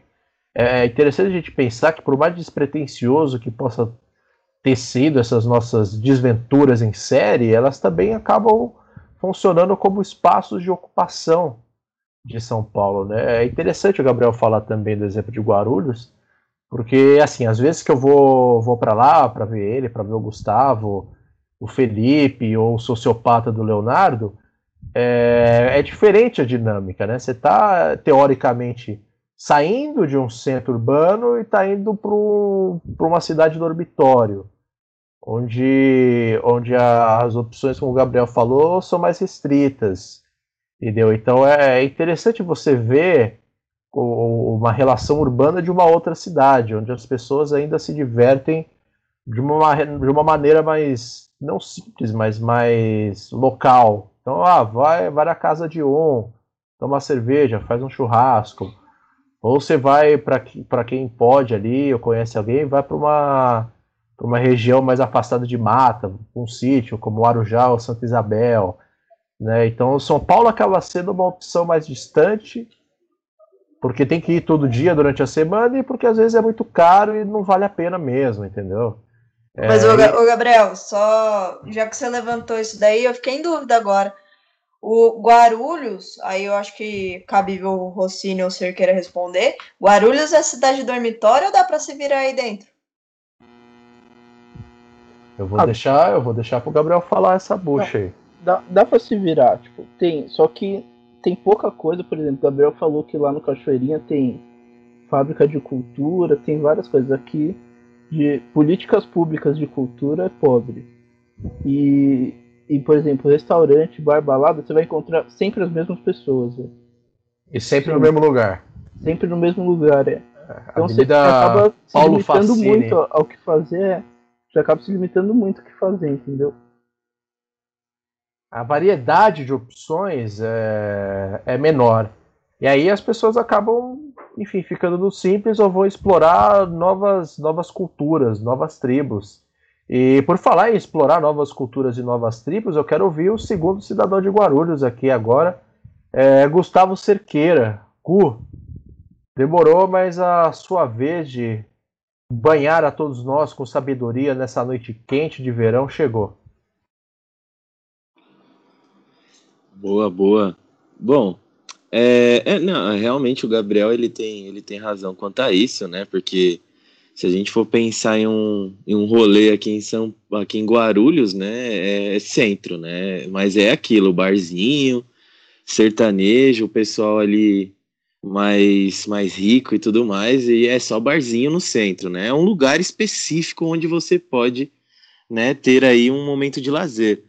é interessante a gente pensar que, por mais despretensioso que possa ter sido essas nossas desventuras em série, elas também acabam funcionando como espaços de ocupação de São Paulo. Né? É interessante o Gabriel falar também do exemplo de Guarulhos, porque, assim, às vezes que eu vou, vou para lá para ver ele, para ver o Gustavo, o Felipe ou o sociopata do Leonardo, é, é diferente a dinâmica, né? Você está, teoricamente, saindo de um centro urbano e está indo para uma cidade dormitório, onde, onde as opções, como o Gabriel falou, são mais restritas. Entendeu? Então é, é interessante você ver uma relação urbana de uma outra cidade, onde as pessoas ainda se divertem de uma, de uma maneira mais, não simples, mas mais local, então, ah, vai, vai na casa de um, toma cerveja, faz um churrasco. Ou você vai para quem pode ali, ou conhece alguém, vai para uma, uma região mais afastada de mata, um sítio como Arujá ou Santa Isabel. Né? Então, São Paulo acaba sendo uma opção mais distante, porque tem que ir todo dia durante a semana e porque às vezes é muito caro e não vale a pena mesmo, entendeu? Mas, é, ô, Gabriel, só já que você levantou isso daí, eu fiquei em dúvida agora. O Guarulhos, aí eu acho que cabe o Rossini ou o Cerqueira responder. Guarulhos é cidade dormitório ou dá para se virar aí dentro? Eu vou ah, deixar, eu vou deixar pro Gabriel falar essa bucha aí. Dá, dá para se virar, tipo, tem, só que tem pouca coisa, por exemplo, o Gabriel falou que lá no Cachoeirinha tem fábrica de cultura, tem várias coisas aqui de políticas públicas de cultura é pobre. E, e por exemplo, restaurante, bar, balada, você vai encontrar sempre as mesmas pessoas. Né? E sempre no mesmo lugar. Sempre no mesmo lugar, é. Então você acaba se Paulo limitando Facine. muito ao que fazer, é. você acaba se limitando muito ao que fazer, entendeu? A variedade de opções é, é menor. E aí as pessoas acabam enfim, ficando no simples, eu vou explorar novas, novas culturas, novas tribos. E por falar em explorar novas culturas e novas tribos, eu quero ouvir o segundo cidadão de Guarulhos aqui agora, é Gustavo Cerqueira. Gu, demorou, mas a sua vez de banhar a todos nós com sabedoria nessa noite quente de verão chegou. Boa, boa. Bom, é, é, não, realmente o Gabriel ele tem, ele tem razão quanto a isso, né? Porque se a gente for pensar em um, em um rolê aqui em São aqui em Guarulhos, né? É, é centro, né? Mas é aquilo, barzinho, sertanejo, o pessoal ali mais, mais rico e tudo mais, e é só barzinho no centro, né? É um lugar específico onde você pode né, ter aí um momento de lazer.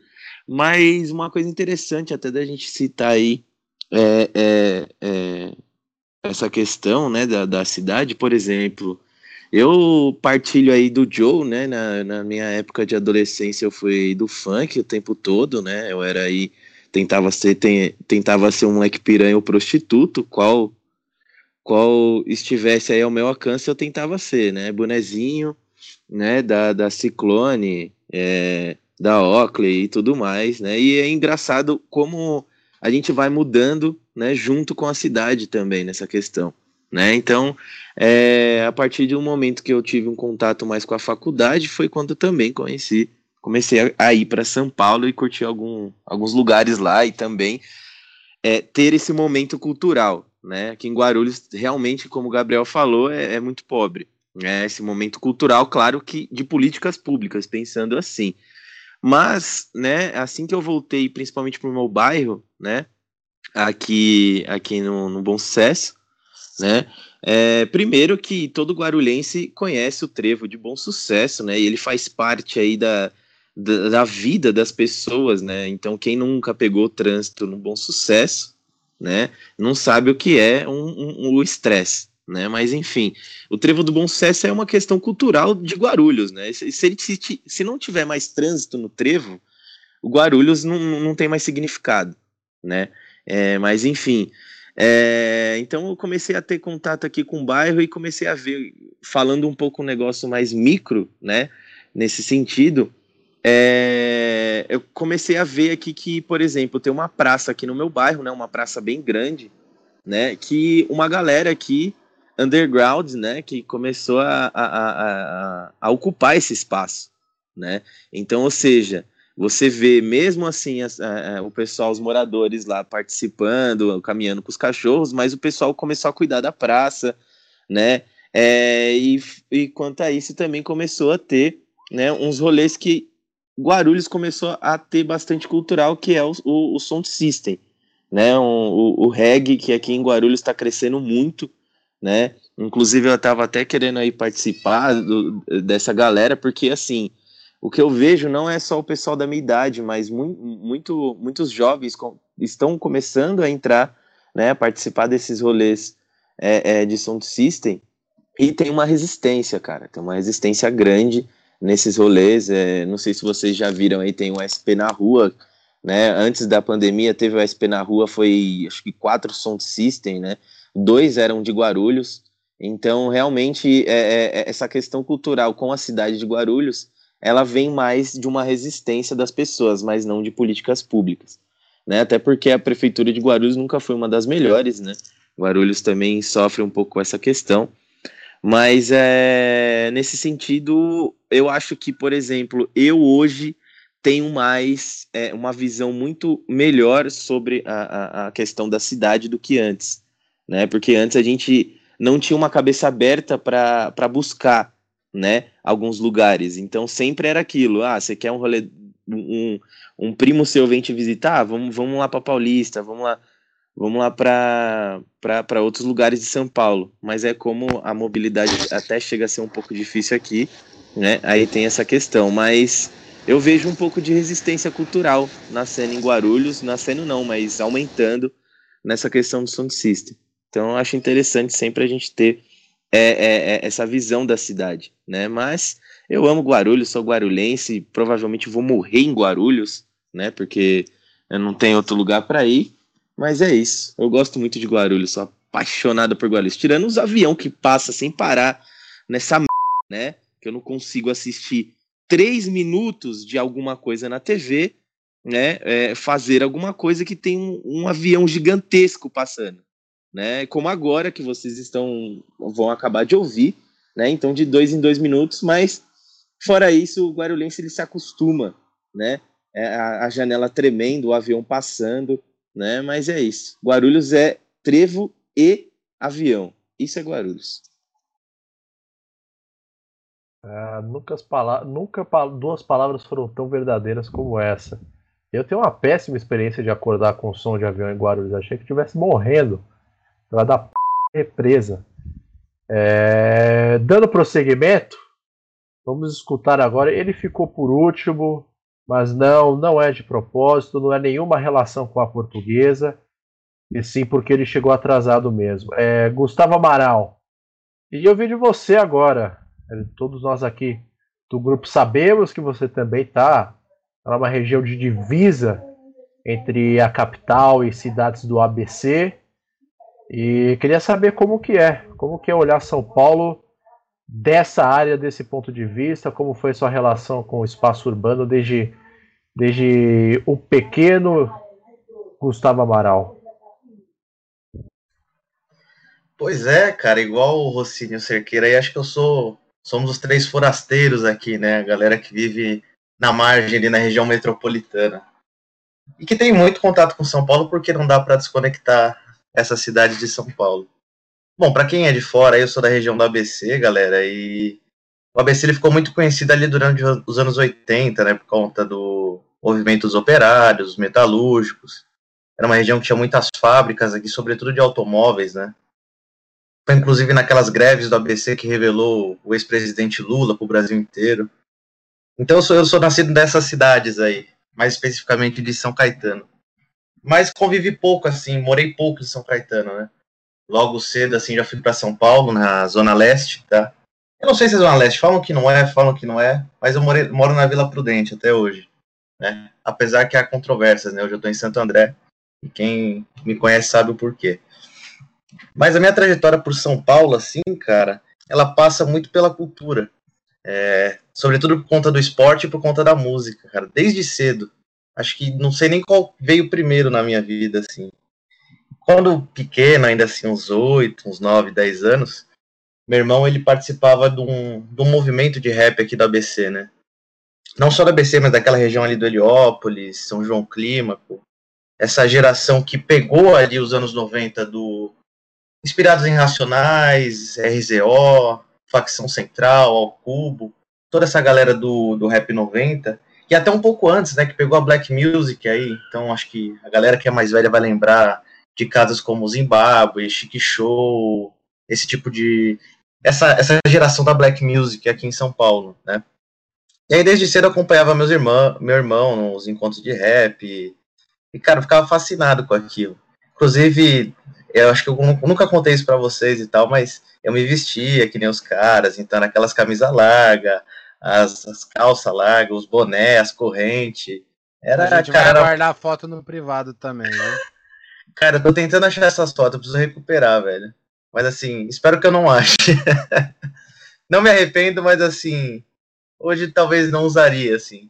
Mas uma coisa interessante até da gente citar aí é, é, é, essa questão né, da, da cidade, por exemplo, Eu partilho aí do Joe, né? Na, na minha época de adolescência eu fui do funk o tempo todo, né? Eu era aí, tentava ser, tem, tentava ser um moleque piranha ou prostituto, qual qual estivesse aí ao meu alcance eu tentava ser, né? Bonezinho, né? Da, da Ciclone, é, da Oakley e tudo mais, né? E é engraçado como a gente vai mudando, né? Junto com a cidade também nessa questão, né? Então, é, a partir de um momento que eu tive um contato mais com a faculdade, foi quando também conheci, comecei a, a ir para São Paulo e curtir algum, alguns lugares lá e também é, ter esse momento cultural, né? Aqui em Guarulhos, realmente, como o Gabriel falou, é, é muito pobre. Né? Esse momento cultural, claro que de políticas públicas, pensando assim. Mas, né, assim que eu voltei, principalmente para o meu bairro, né, aqui, aqui no, no Bom Sucesso, né, é, primeiro que todo guarulhense conhece o Trevo de Bom Sucesso, né, e ele faz parte aí da, da, da vida das pessoas, né, então quem nunca pegou trânsito no Bom Sucesso, né? Não sabe o que é um, um, o estresse, né? Mas enfim, o Trevo do Bom Sucesso é uma questão cultural de Guarulhos, né? Se, se, se, se não tiver mais trânsito no Trevo, o Guarulhos não, não tem mais significado, né? É, mas enfim, é, então eu comecei a ter contato aqui com o bairro e comecei a ver, falando um pouco um negócio mais micro, né? Nesse sentido, é, eu comecei a ver aqui que, por exemplo, tem uma praça aqui no meu bairro, né, uma praça bem grande, né, que uma galera aqui, underground, né, que começou a, a, a, a ocupar esse espaço, né, então, ou seja, você vê mesmo assim o pessoal, os moradores lá participando, caminhando com os cachorros, mas o pessoal começou a cuidar da praça, né, é, e, e quanto a isso também começou a ter, né, uns rolês que Guarulhos começou a ter bastante cultural, que é o, o, o sound system, né? O, o, reggae, que aqui em Guarulhos está crescendo muito, né? Inclusive eu estava até querendo aí participar do, dessa galera, porque assim, o que eu vejo não é só o pessoal da minha idade, mas muito, muito muitos jovens com, estão começando a entrar, né? A participar desses rolês é, é, de sound system e tem uma resistência, cara, tem uma resistência grande nesses rolês. É, não sei se vocês já viram aí, tem o SP na rua, né? Antes da pandemia teve o SP na rua, foi acho que quatro sound system, né? Dois eram de Guarulhos. Então, realmente, é, é, é, essa questão cultural com a cidade de Guarulhos, ela vem mais de uma resistência das pessoas, mas não de políticas públicas. Né? Até porque a prefeitura de Guarulhos nunca foi uma das melhores, né? Guarulhos também sofre um pouco essa questão. Mas é, nesse sentido, eu acho que, por exemplo, eu hoje tenho mais é, uma visão muito melhor sobre a, a, questão da cidade do que antes, né? Porque antes a gente não tinha uma cabeça aberta para buscar, né? Alguns lugares. Então sempre era aquilo. Ah, você quer um rolê, um, um primo seu vem te visitar? Vamos, vamos lá para Paulista, vamos lá vamos lá para outros lugares de São Paulo. Mas é como a mobilidade até chega a ser um pouco difícil aqui, né? Aí tem essa questão. Mas eu vejo um pouco de resistência cultural nascendo em Guarulhos, nascendo não, mas aumentando nessa questão do sound system. Então acho interessante sempre a gente ter é, é, é, essa visão da cidade, né? Mas eu amo Guarulhos, sou guarulhense, provavelmente vou morrer em Guarulhos, né? Porque eu não tenho outro lugar para ir. Mas é isso. Eu gosto muito de Guarulhos, sou apaixonado por Guarulhos. Tirando os avião que passa sem parar nessa m... né? Que eu não consigo assistir três minutos de alguma coisa na TV, né? É, fazer alguma coisa que tem um, um, avião gigantesco passando, né? Como agora que vocês estão vão acabar de ouvir, né? Então de dois em dois minutos, mas fora isso o guarulhense ele se acostuma, né? É, a, a janela tremendo, o avião passando, né? Mas é isso. Guarulhos é trevo e avião. Isso é Guarulhos. É, nunca, pala nunca duas palavras foram tão verdadeiras como essa. Eu tenho uma péssima experiência de acordar com som de avião em Guarulhos. Achei que estivesse morrendo pela da p... represa. É... Dando prosseguimento, vamos escutar agora. Ele ficou por último, mas não, não é de propósito, não é nenhuma relação com a portuguesa, e sim porque ele chegou atrasado mesmo. É Gustavo Amaral, E eu vi de você agora. Todos nós aqui do grupo sabemos que você também está numa região de divisa entre a capital e cidades do ABC. E queria saber como que é, como que é olhar São Paulo dessa área, desse ponto de vista, como foi sua relação com o espaço urbano desde, desde o pequeno Gustavo Amaral. Pois é, cara, igual o Rocinho Cerqueira aí, acho que eu sou. Somos os três forasteiros aqui, né? A galera que vive na margem ali na região metropolitana. E que tem muito contato com São Paulo porque não dá para desconectar essa cidade de São Paulo. Bom, para quem é de fora, eu sou da região do ABC, galera, e o ABC ele ficou muito conhecido ali durante os anos 80, né, por conta do movimento dos operários, metalúrgicos. Era uma região que tinha muitas fábricas aqui, sobretudo de automóveis, né? Foi inclusive naquelas greves do ABC que revelou o ex-presidente Lula para o Brasil inteiro. Então eu sou, eu sou nascido nessas cidades aí, mais especificamente de São Caetano. Mas convivi pouco, assim, morei pouco em São Caetano, né? Logo cedo, assim, já fui para São Paulo, na Zona Leste, tá? Eu não sei se é Zona Leste, falam que não é, falam que não é, mas eu morei, moro na Vila Prudente até hoje, né? Apesar que há controvérsias, né? Hoje eu estou em Santo André, e quem me conhece sabe o porquê. Mas a minha trajetória por São Paulo, assim, cara, ela passa muito pela cultura. É, sobretudo por conta do esporte e por conta da música, cara. Desde cedo. Acho que não sei nem qual veio primeiro na minha vida, assim quando pequeno, ainda assim, uns 8, uns 9, 10 anos, meu irmão ele participava de um, de um movimento de rap aqui da ABC, né? Não só da ABC, mas daquela região ali do Heliópolis, São João Clímaco. Essa geração que pegou ali os anos 90 do. Inspirados em Racionais, RZO, Facção Central, Ao Cubo, toda essa galera do, do Rap 90, e até um pouco antes, né, que pegou a Black Music aí, então acho que a galera que é mais velha vai lembrar de casas como Zimbabwe, Chic Show, esse tipo de. Essa, essa geração da Black Music aqui em São Paulo, né? E aí, desde cedo, eu acompanhava meus irmãos, meu irmão nos encontros de rap. E, e, cara, eu ficava fascinado com aquilo. Inclusive, eu acho que eu nunca contei isso para vocês e tal, mas eu me vestia que nem os caras, então, naquelas camisas largas, as, as calças largas, os bonés, as correntes. Era, a gente cara, vai guardar a foto no privado também, né? Cara, eu tô tentando achar essas fotos, eu preciso recuperar, velho. Mas assim, espero que eu não ache. não me arrependo, mas assim, hoje talvez não usaria, assim.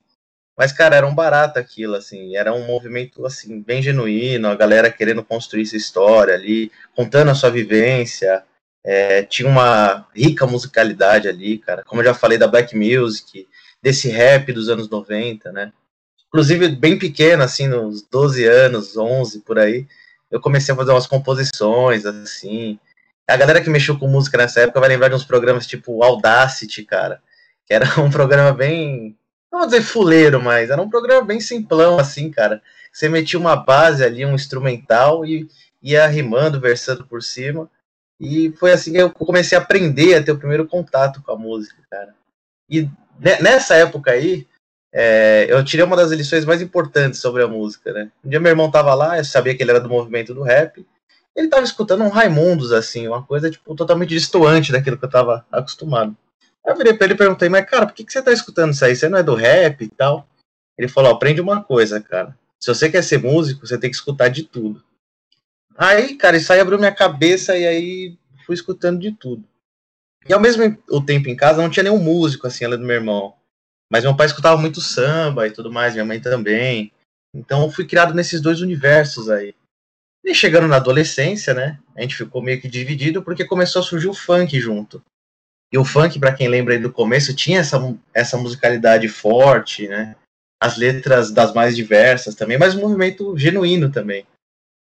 Mas, cara, era um barato aquilo, assim, era um movimento, assim, bem genuíno, a galera querendo construir essa história ali, contando a sua vivência, é, tinha uma rica musicalidade ali, cara, como eu já falei da black music, desse rap dos anos 90, né, inclusive bem pequeno, assim, nos 12 anos, 11, por aí, eu comecei a fazer umas composições, assim. A galera que mexeu com música nessa época vai lembrar de uns programas tipo Audacity, cara. Que era um programa bem. Não vou dizer fuleiro, mas era um programa bem simplão, assim, cara. Você metia uma base ali, um instrumental e ia rimando, versando por cima. E foi assim que eu comecei a aprender a ter o primeiro contato com a música, cara. E nessa época aí, é, eu tirei uma das lições mais importantes sobre a música, né? Um dia meu irmão tava lá, eu sabia que ele era do movimento do rap, ele tava escutando um Raimundos, assim, uma coisa, tipo, totalmente distoante daquilo que eu tava acostumado. Aí eu virei pra ele e perguntei, mas cara, por que, que você tá escutando isso aí? Você não é do rap e tal? Ele falou, aprende uma coisa, cara. Se você quer ser músico, você tem que escutar de tudo. Aí, cara, isso aí abriu minha cabeça e aí fui escutando de tudo. E ao mesmo tempo em casa não tinha nenhum músico, assim, além do meu irmão. Mas meu pai escutava muito samba e tudo mais, minha mãe também. Então eu fui criado nesses dois universos aí. E chegando na adolescência, né, a gente ficou meio que dividido porque começou a surgir o funk junto. E o funk, para quem lembra aí do começo, tinha essa, essa musicalidade forte, né? As letras das mais diversas também, mas um movimento genuíno também.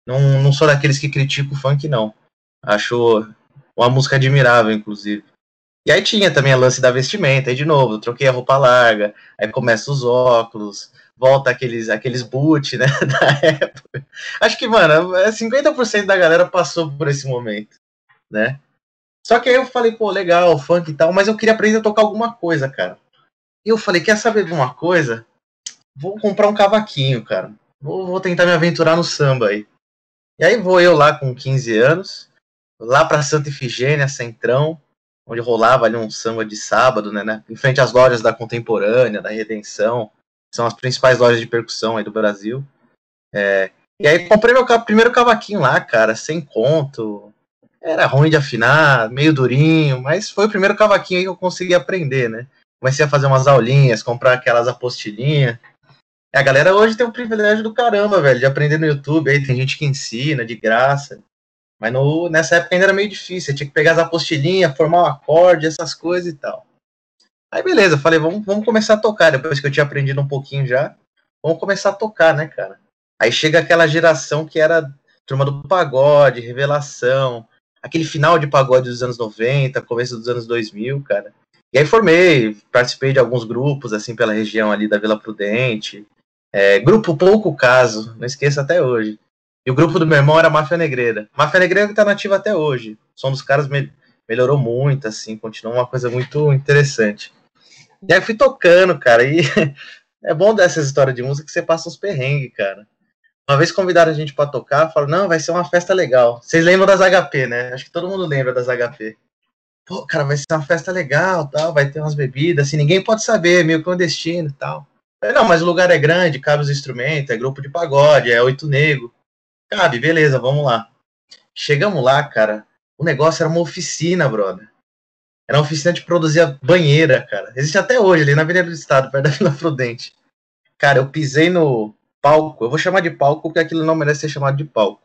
Não, não sou daqueles que criticam o funk, não. Acho uma música admirável, inclusive. E aí tinha também a lance da vestimenta, aí de novo, eu troquei a roupa larga, aí começa os óculos, volta aqueles, aqueles boot, né, da época. Acho que, mano, 50% da galera passou por esse momento, né? Só que aí eu falei, pô, legal, funk e tal, mas eu queria aprender a tocar alguma coisa, cara. E eu falei, quer saber de uma coisa? Vou comprar um cavaquinho, cara. Vou, vou tentar me aventurar no samba aí. E aí vou eu lá com 15 anos, lá pra Santa Ifigênia, Centrão, onde rolava ali um samba de sábado, né, né? Em frente às lojas da Contemporânea, da Redenção, que são as principais lojas de percussão aí do Brasil. É, e aí comprei meu primeiro cavaquinho lá, cara, sem conto. Era ruim de afinar, meio durinho, mas foi o primeiro cavaquinho que eu consegui aprender, né? Comecei a fazer umas aulinhas, comprar aquelas apostilinhas. A galera hoje tem um privilégio do caramba, velho, de aprender no YouTube. Aí tem gente que ensina de graça. Mas no, nessa época ainda era meio difícil. Tinha que pegar as apostilinhas, formar um acorde, essas coisas e tal. Aí beleza, falei, vamos, vamos começar a tocar. Depois que eu tinha aprendido um pouquinho já, vamos começar a tocar, né, cara? Aí chega aquela geração que era turma do pagode, revelação, aquele final de pagode dos anos 90, começo dos anos 2000, cara. E aí formei, participei de alguns grupos, assim, pela região ali da Vila Prudente. É, grupo Pouco Caso, não esqueço até hoje. E o grupo do meu irmão era Máfia Negreira. Máfia Negreira que tá nativa até hoje. O som dos caras me melhorou muito, assim, continuou uma coisa muito interessante. E aí fui tocando, cara, e é bom dessas histórias de música que você passa uns perrengues, cara. Uma vez convidaram a gente para tocar, falaram, não, vai ser uma festa legal. Vocês lembram das HP, né? Acho que todo mundo lembra das HP. Pô, cara, vai ser uma festa legal, tal, vai ter umas bebidas, assim, ninguém pode saber, meio clandestino e tal. Não, mas o lugar é grande, cabe os instrumentos, é grupo de pagode, é oito negro. Cabe, beleza, vamos lá. Chegamos lá, cara. O negócio era uma oficina, brother. Era uma oficina de produzir banheira, cara. Existe até hoje, ali na Avenida do Estado, perto da Vila Prudente. Cara, eu pisei no palco. Eu vou chamar de palco porque aquilo não merece ser chamado de palco.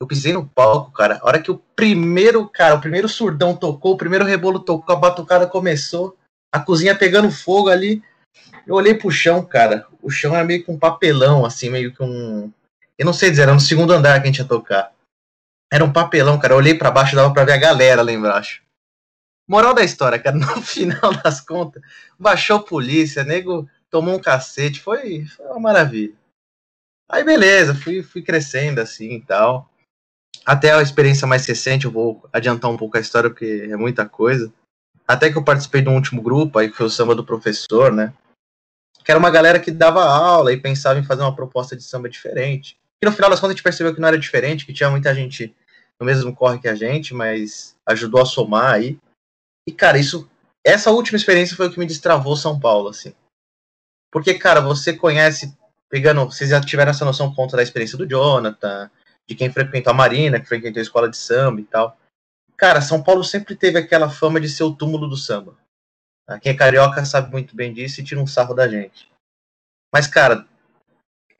Eu pisei no palco, cara. A hora que o primeiro, cara, o primeiro surdão tocou, o primeiro rebolo tocou, a batucada começou, a cozinha pegando fogo ali. Eu olhei pro chão, cara. O chão era meio que um papelão, assim, meio que um, eu não sei dizer, era no segundo andar que a gente ia tocar. Era um papelão, cara. Eu olhei para baixo, dava pra ver a galera lá embaixo. Moral da história, cara, no final das contas, baixou polícia, nego tomou um cacete, foi, foi uma maravilha. Aí beleza, fui, fui crescendo assim e tal. Até a experiência mais recente, eu vou adiantar um pouco a história, porque é muita coisa. Até que eu participei de um último grupo, aí que foi o samba do professor, né? Que era uma galera que dava aula e pensava em fazer uma proposta de samba diferente. E no final das contas a gente percebeu que não era diferente, que tinha muita gente no mesmo corre que a gente, mas ajudou a somar aí. E, cara, isso. Essa última experiência foi o que me destravou São Paulo, assim. Porque, cara, você conhece, pegando. Vocês já tiveram essa noção conta da experiência do Jonathan, de quem frequentou a Marina, que frequentou a escola de samba e tal. Cara, São Paulo sempre teve aquela fama de ser o túmulo do samba. Quem é carioca sabe muito bem disso e tira um sarro da gente. Mas, cara,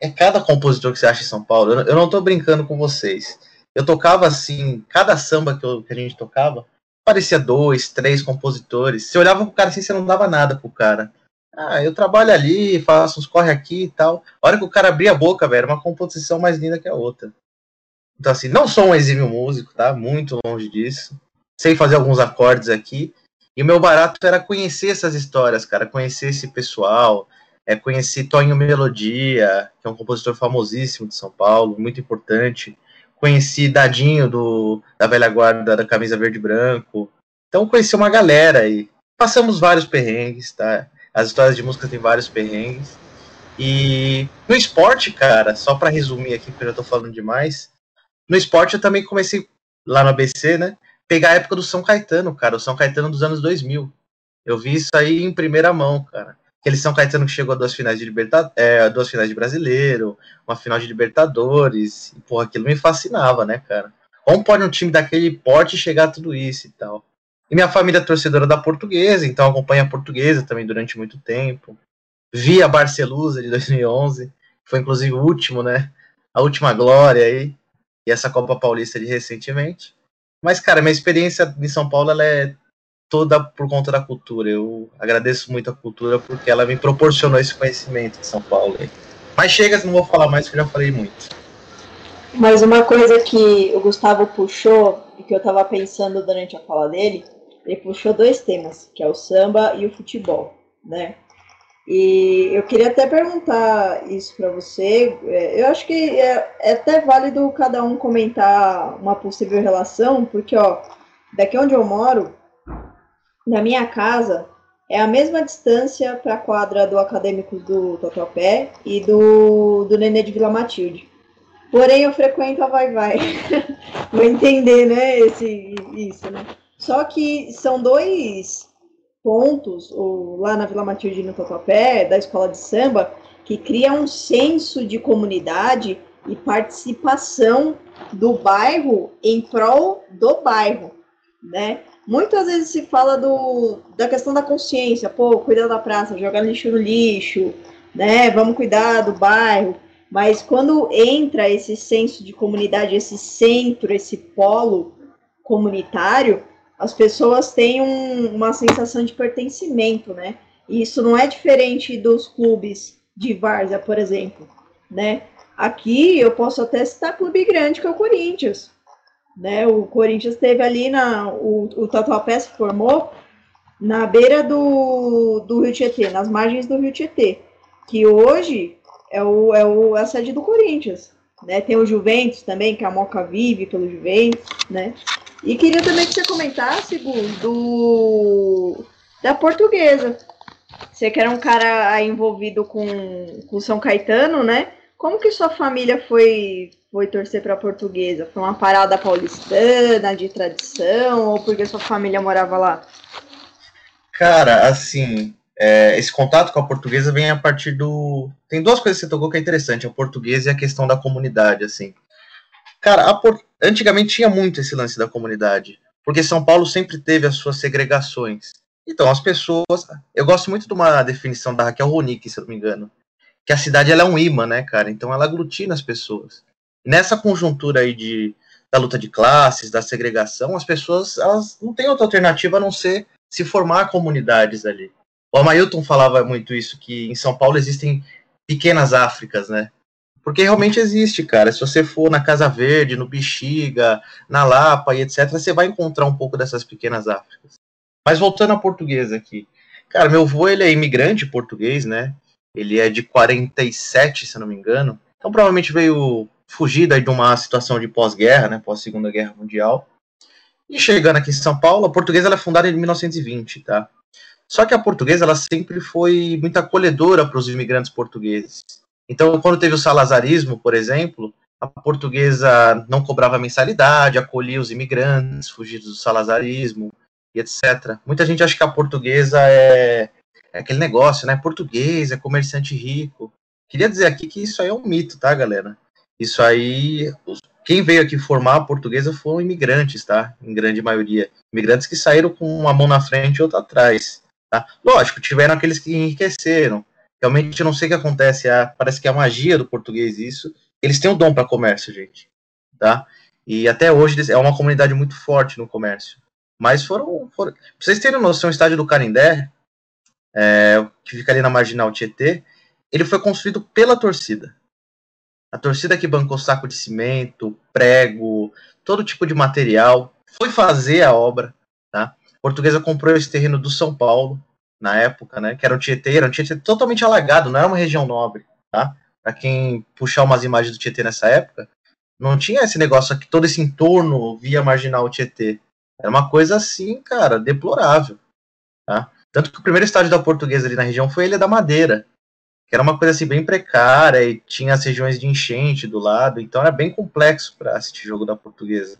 é cada compositor que você acha em São Paulo. Eu, não tô brincando com vocês. Eu tocava assim, cada samba que, eu, que a gente tocava, parecia dois, três compositores. Você olhava pro cara assim, você não dava nada pro cara. Ah, eu trabalho ali, faço uns corre aqui e tal. A hora que o cara abria a boca, velho, uma composição mais linda que a outra. Então, assim, não sou um exímio músico, tá? Muito longe disso. Sei fazer alguns acordes aqui. E o meu barato era conhecer essas histórias, cara, conhecer esse pessoal, é, conheci Tonho Melodia, que é um compositor famosíssimo de São Paulo, muito importante. Conheci Dadinho, do, da velha guarda da camisa verde e branco. Então conheci uma galera e passamos vários perrengues, tá? As histórias de música têm vários perrengues. E no esporte, cara, só para resumir aqui, porque eu já tô falando demais, no esporte eu também comecei lá no ABC, né? Pegar a época do São Caetano, cara, o São Caetano dos anos 2000. Eu vi isso aí em primeira mão, cara aquele São Caetano que chegou a duas finais de Libertadores, é, duas finais de Brasileiro, uma final de Libertadores, e porra, aquilo me fascinava, né, cara? Como pode um time daquele porte chegar a tudo isso e tal? E minha família é torcedora da Portuguesa, então acompanha a Portuguesa também durante muito tempo. Vi a Barcelusa de 2011, foi inclusive o último, né? A última glória aí, e essa Copa Paulista de recentemente. Mas, cara, minha experiência em São Paulo ela é toda por conta da cultura. Eu agradeço muito a cultura porque ela me proporcionou esse conhecimento de São Paulo. Mas chega, não vou falar mais, porque eu já falei muito. Mas uma coisa que o Gustavo puxou e que eu estava pensando durante a fala dele, ele puxou dois temas, que é o samba e o futebol, né? E eu queria até perguntar isso para você. É, eu acho que é, é, até válido cada um comentar uma possível relação, porque ó, daqui onde eu moro, na minha casa é a mesma distância para a quadra do Acadêmicos do Totopé e do, do Nenê de Vila Matilde. Porém, eu frequento a Vai Vai. Vou entender, né, esse, isso, né? Só que são dois pontos, lá na Vila Matilde no Tatuapé, da escola de samba, que cria um senso de comunidade e participação do bairro em prol do bairro, né? Muitas vezes se fala do, da questão da consciência, pô, cuidar da praça, jogar lixo no lixo, né? Vamos cuidar do bairro. Mas quando entra esse senso de comunidade, esse centro, esse polo comunitário, as pessoas têm um, uma sensação de pertencimento, né? E isso não é diferente dos clubes de várzea, por exemplo, né? Aqui eu posso até citar clube grande que é o Corinthians, né? O Corinthians teve ali na o, o Tatuapé se formou na beira do, do Rio Tietê, nas margens do Rio Tietê, que hoje é, o, é o, a sede do Corinthians. Né? Tem o Juventus também, que a Moca vive pelo Juventus, né? E queria também que você comentasse, Gu, do, da portuguesa. Você que era um cara envolvido com, com São Caetano, né? Como que sua família foi, foi torcer para a portuguesa? Foi uma parada paulistana, de tradição, ou porque sua família morava lá? Cara, assim, é, esse contato com a portuguesa vem a partir do. Tem duas coisas que você tocou que é interessante, a portuguesa e a questão da comunidade, assim. Cara, por... antigamente tinha muito esse lance da comunidade, porque São Paulo sempre teve as suas segregações. Então, as pessoas. Eu gosto muito de uma definição da Raquel Ronick, se eu não me engano, que a cidade ela é um imã, né, cara? Então, ela aglutina as pessoas. Nessa conjuntura aí de, da luta de classes, da segregação, as pessoas elas não têm outra alternativa a não ser se formar comunidades ali. O Amailton falava muito isso, que em São Paulo existem pequenas Áfricas, né? Porque realmente existe, cara. Se você for na Casa Verde, no Bexiga, na Lapa e etc., você vai encontrar um pouco dessas pequenas Áfricas. Mas voltando à portuguesa aqui. Cara, meu avô, ele é imigrante português, né? Ele é de 47, se não me engano. Então provavelmente veio fugido de uma situação de pós-guerra, né? Pós-segunda guerra mundial. E chegando aqui em São Paulo, a portuguesa é fundada em 1920, tá? Só que a portuguesa ela sempre foi muito acolhedora para os imigrantes portugueses. Então, quando teve o salazarismo, por exemplo, a portuguesa não cobrava mensalidade, acolhia os imigrantes fugidos do salazarismo e etc. Muita gente acha que a portuguesa é, é aquele negócio, né? Português, é comerciante rico. Queria dizer aqui que isso aí é um mito, tá, galera? Isso aí, quem veio aqui formar a portuguesa foram imigrantes, tá? Em grande maioria. Imigrantes que saíram com uma mão na frente e outra atrás. Tá? Lógico, tiveram aqueles que enriqueceram. Realmente eu não sei o que acontece, é, parece que é a magia do português isso. Eles têm um dom para comércio, gente. Tá? E até hoje é uma comunidade muito forte no comércio. Mas foram. foram vocês terem noção, o estádio do Canindé, é, que fica ali na marginal Tietê, ele foi construído pela torcida. A torcida que bancou saco de cimento, prego, todo tipo de material, foi fazer a obra. Tá? Portuguesa comprou esse terreno do São Paulo, na época, né? Que era um Tietê, era um Tietê totalmente alagado, não era uma região nobre, tá? Para quem puxar umas imagens do Tietê nessa época, não tinha esse negócio aqui, todo esse entorno via marginal Tietê. Era uma coisa assim, cara, deplorável, tá? Tanto que o primeiro estádio da Portuguesa ali na região foi Ilha da Madeira, que era uma coisa assim bem precária e tinha as regiões de enchente do lado, então era bem complexo para assistir jogo da Portuguesa.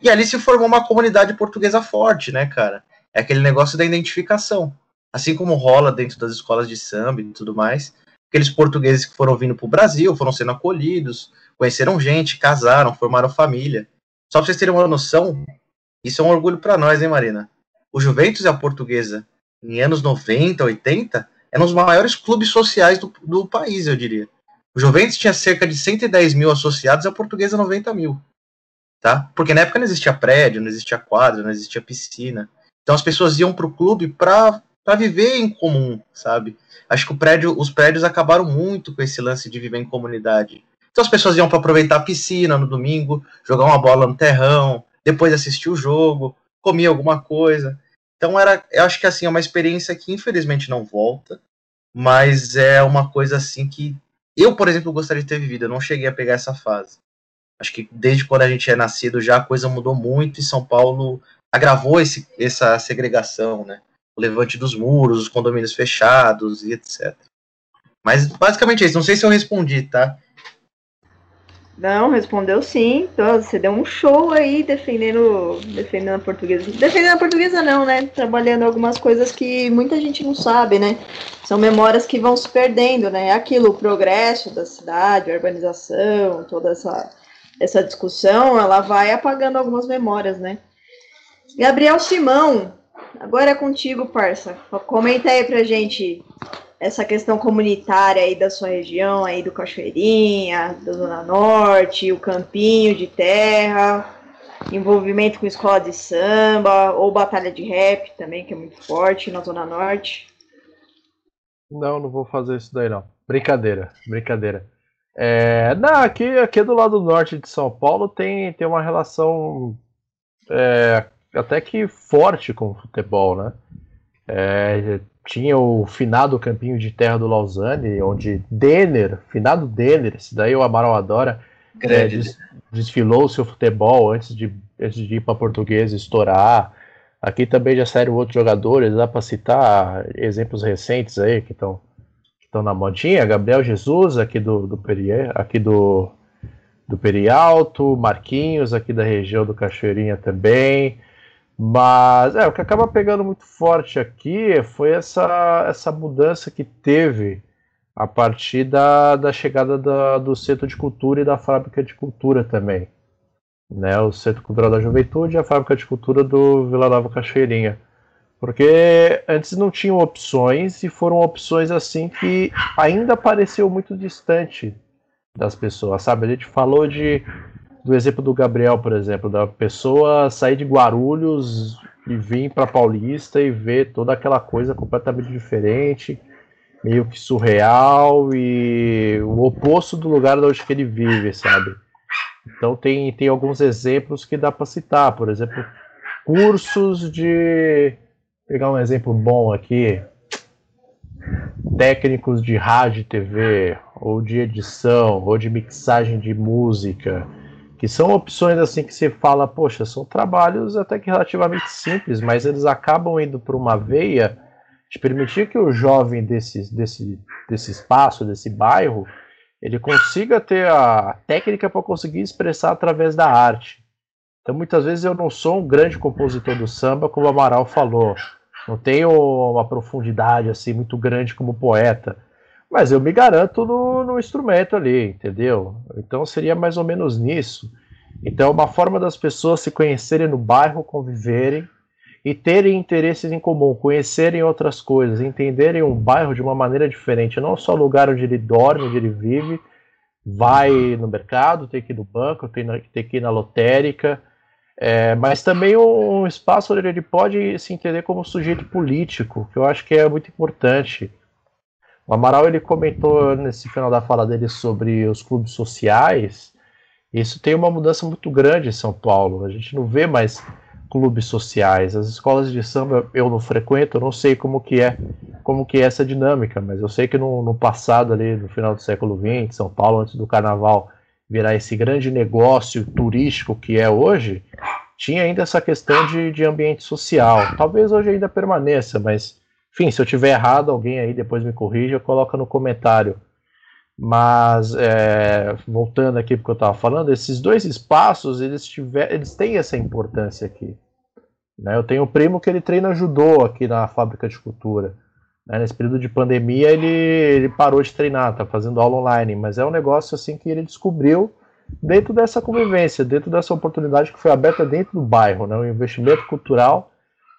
E ali se formou uma comunidade portuguesa forte, né, cara? É aquele negócio da identificação. Assim como rola dentro das escolas de samba e tudo mais. Aqueles portugueses que foram vindo para o Brasil, foram sendo acolhidos, conheceram gente, casaram, formaram família. Só para vocês terem uma noção, isso é um orgulho para nós, hein, Marina? O Juventus e a Portuguesa, em anos 90, 80, eram os maiores clubes sociais do, do país, eu diria. O Juventus tinha cerca de 110 mil associados e a Portuguesa 90 mil tá? Porque na época não existia prédio, não existia quadro, não existia piscina. Então as pessoas iam para o clube para viver em comum, sabe? Acho que o prédio, os prédios acabaram muito com esse lance de viver em comunidade. Então as pessoas iam para aproveitar a piscina no domingo, jogar uma bola no terrão, depois assistir o jogo, comer alguma coisa. Então era, eu acho que assim é uma experiência que infelizmente não volta, mas é uma coisa assim que eu, por exemplo, gostaria de ter vivido. Eu não cheguei a pegar essa fase. Acho que desde quando a gente é nascido já a coisa mudou muito e São Paulo agravou esse, essa segregação, né? O levante dos muros, os condomínios fechados e etc. Mas basicamente é isso. Não sei se eu respondi, tá? Não, respondeu sim. Então, você deu um show aí defendendo, defendendo a portuguesa. Defendendo a portuguesa não, né? Trabalhando algumas coisas que muita gente não sabe, né? São memórias que vão se perdendo, né? Aquilo, o progresso da cidade, a urbanização, toda essa, essa discussão, ela vai apagando algumas memórias, né? Gabriel Simão, agora é contigo, parça. Comenta aí pra gente essa questão comunitária aí da sua região, aí do Cachoeirinha, da Zona Norte, o campinho de terra, envolvimento com escola de samba, ou batalha de rap também, que é muito forte na Zona Norte. Não, não vou fazer isso daí não. Brincadeira, brincadeira. É, não, aqui, aqui do lado norte de São Paulo tem, tem uma relação é, até que forte com o futebol, né? É, tinha o finado campinho de terra do Lausanne, onde Denner, finado Denner, esse daí o Amaral adora, é, des, desfilou o seu futebol antes de, antes de ir para português estourar. Aqui também já saíram outros jogadores, dá para citar exemplos recentes aí que estão que na modinha. Gabriel Jesus, aqui do, do Perier, aqui do, do Perialto, Marquinhos, aqui da região do Cachoeirinha também. Mas é, o que acaba pegando muito forte aqui foi essa, essa mudança que teve a partir da, da chegada da, do Centro de Cultura e da Fábrica de Cultura também. Né, o Centro Cultural da Juventude e a Fábrica de Cultura do Vila Nova Cachoeirinha. Porque antes não tinham opções e foram opções assim que ainda pareceu muito distante das pessoas, sabe? A gente falou de do exemplo do Gabriel, por exemplo, da pessoa sair de Guarulhos e vir para Paulista e ver toda aquela coisa completamente diferente, meio que surreal e o oposto do lugar onde ele vive, sabe? Então tem, tem alguns exemplos que dá para citar, por exemplo, cursos de pegar um exemplo bom aqui, técnicos de rádio e TV, ou de edição, ou de mixagem de música, que são opções assim que você fala, poxa, são trabalhos até que relativamente simples, mas eles acabam indo para uma veia de permitir que o jovem desse, desse, desse espaço, desse bairro, ele consiga ter a técnica para conseguir expressar através da arte. Então, muitas vezes eu não sou um grande compositor do samba, como o Amaral falou. Não tenho uma profundidade assim muito grande como poeta mas eu me garanto no, no instrumento ali, entendeu? Então seria mais ou menos nisso. Então, é uma forma das pessoas se conhecerem no bairro, conviverem e terem interesses em comum, conhecerem outras coisas, entenderem um bairro de uma maneira diferente, não só o lugar onde ele dorme, onde ele vive, vai no mercado, tem que ir no banco, tem, tem que ir na lotérica, é, mas também um espaço onde ele pode se entender como sujeito político, que eu acho que é muito importante. O Amaral ele comentou nesse final da fala dele sobre os clubes sociais. Isso tem uma mudança muito grande em São Paulo. A gente não vê mais clubes sociais. As escolas de samba eu não frequento, eu não sei como que é, como que é essa dinâmica, mas eu sei que no, no passado ali, no final do século XX, São Paulo antes do Carnaval virar esse grande negócio turístico que é hoje, tinha ainda essa questão de, de ambiente social. Talvez hoje ainda permaneça, mas enfim, se eu tiver errado, alguém aí depois me corrija, coloca no comentário. Mas é, voltando aqui porque eu estava falando, esses dois espaços eles, tiver, eles têm essa importância aqui. Né? Eu tenho um primo que ele treina judô aqui na fábrica de cultura. Né? Nesse período de pandemia ele, ele parou de treinar, está fazendo aula online, mas é um negócio assim que ele descobriu dentro dessa convivência, dentro dessa oportunidade que foi aberta dentro do bairro, né? investimento cultural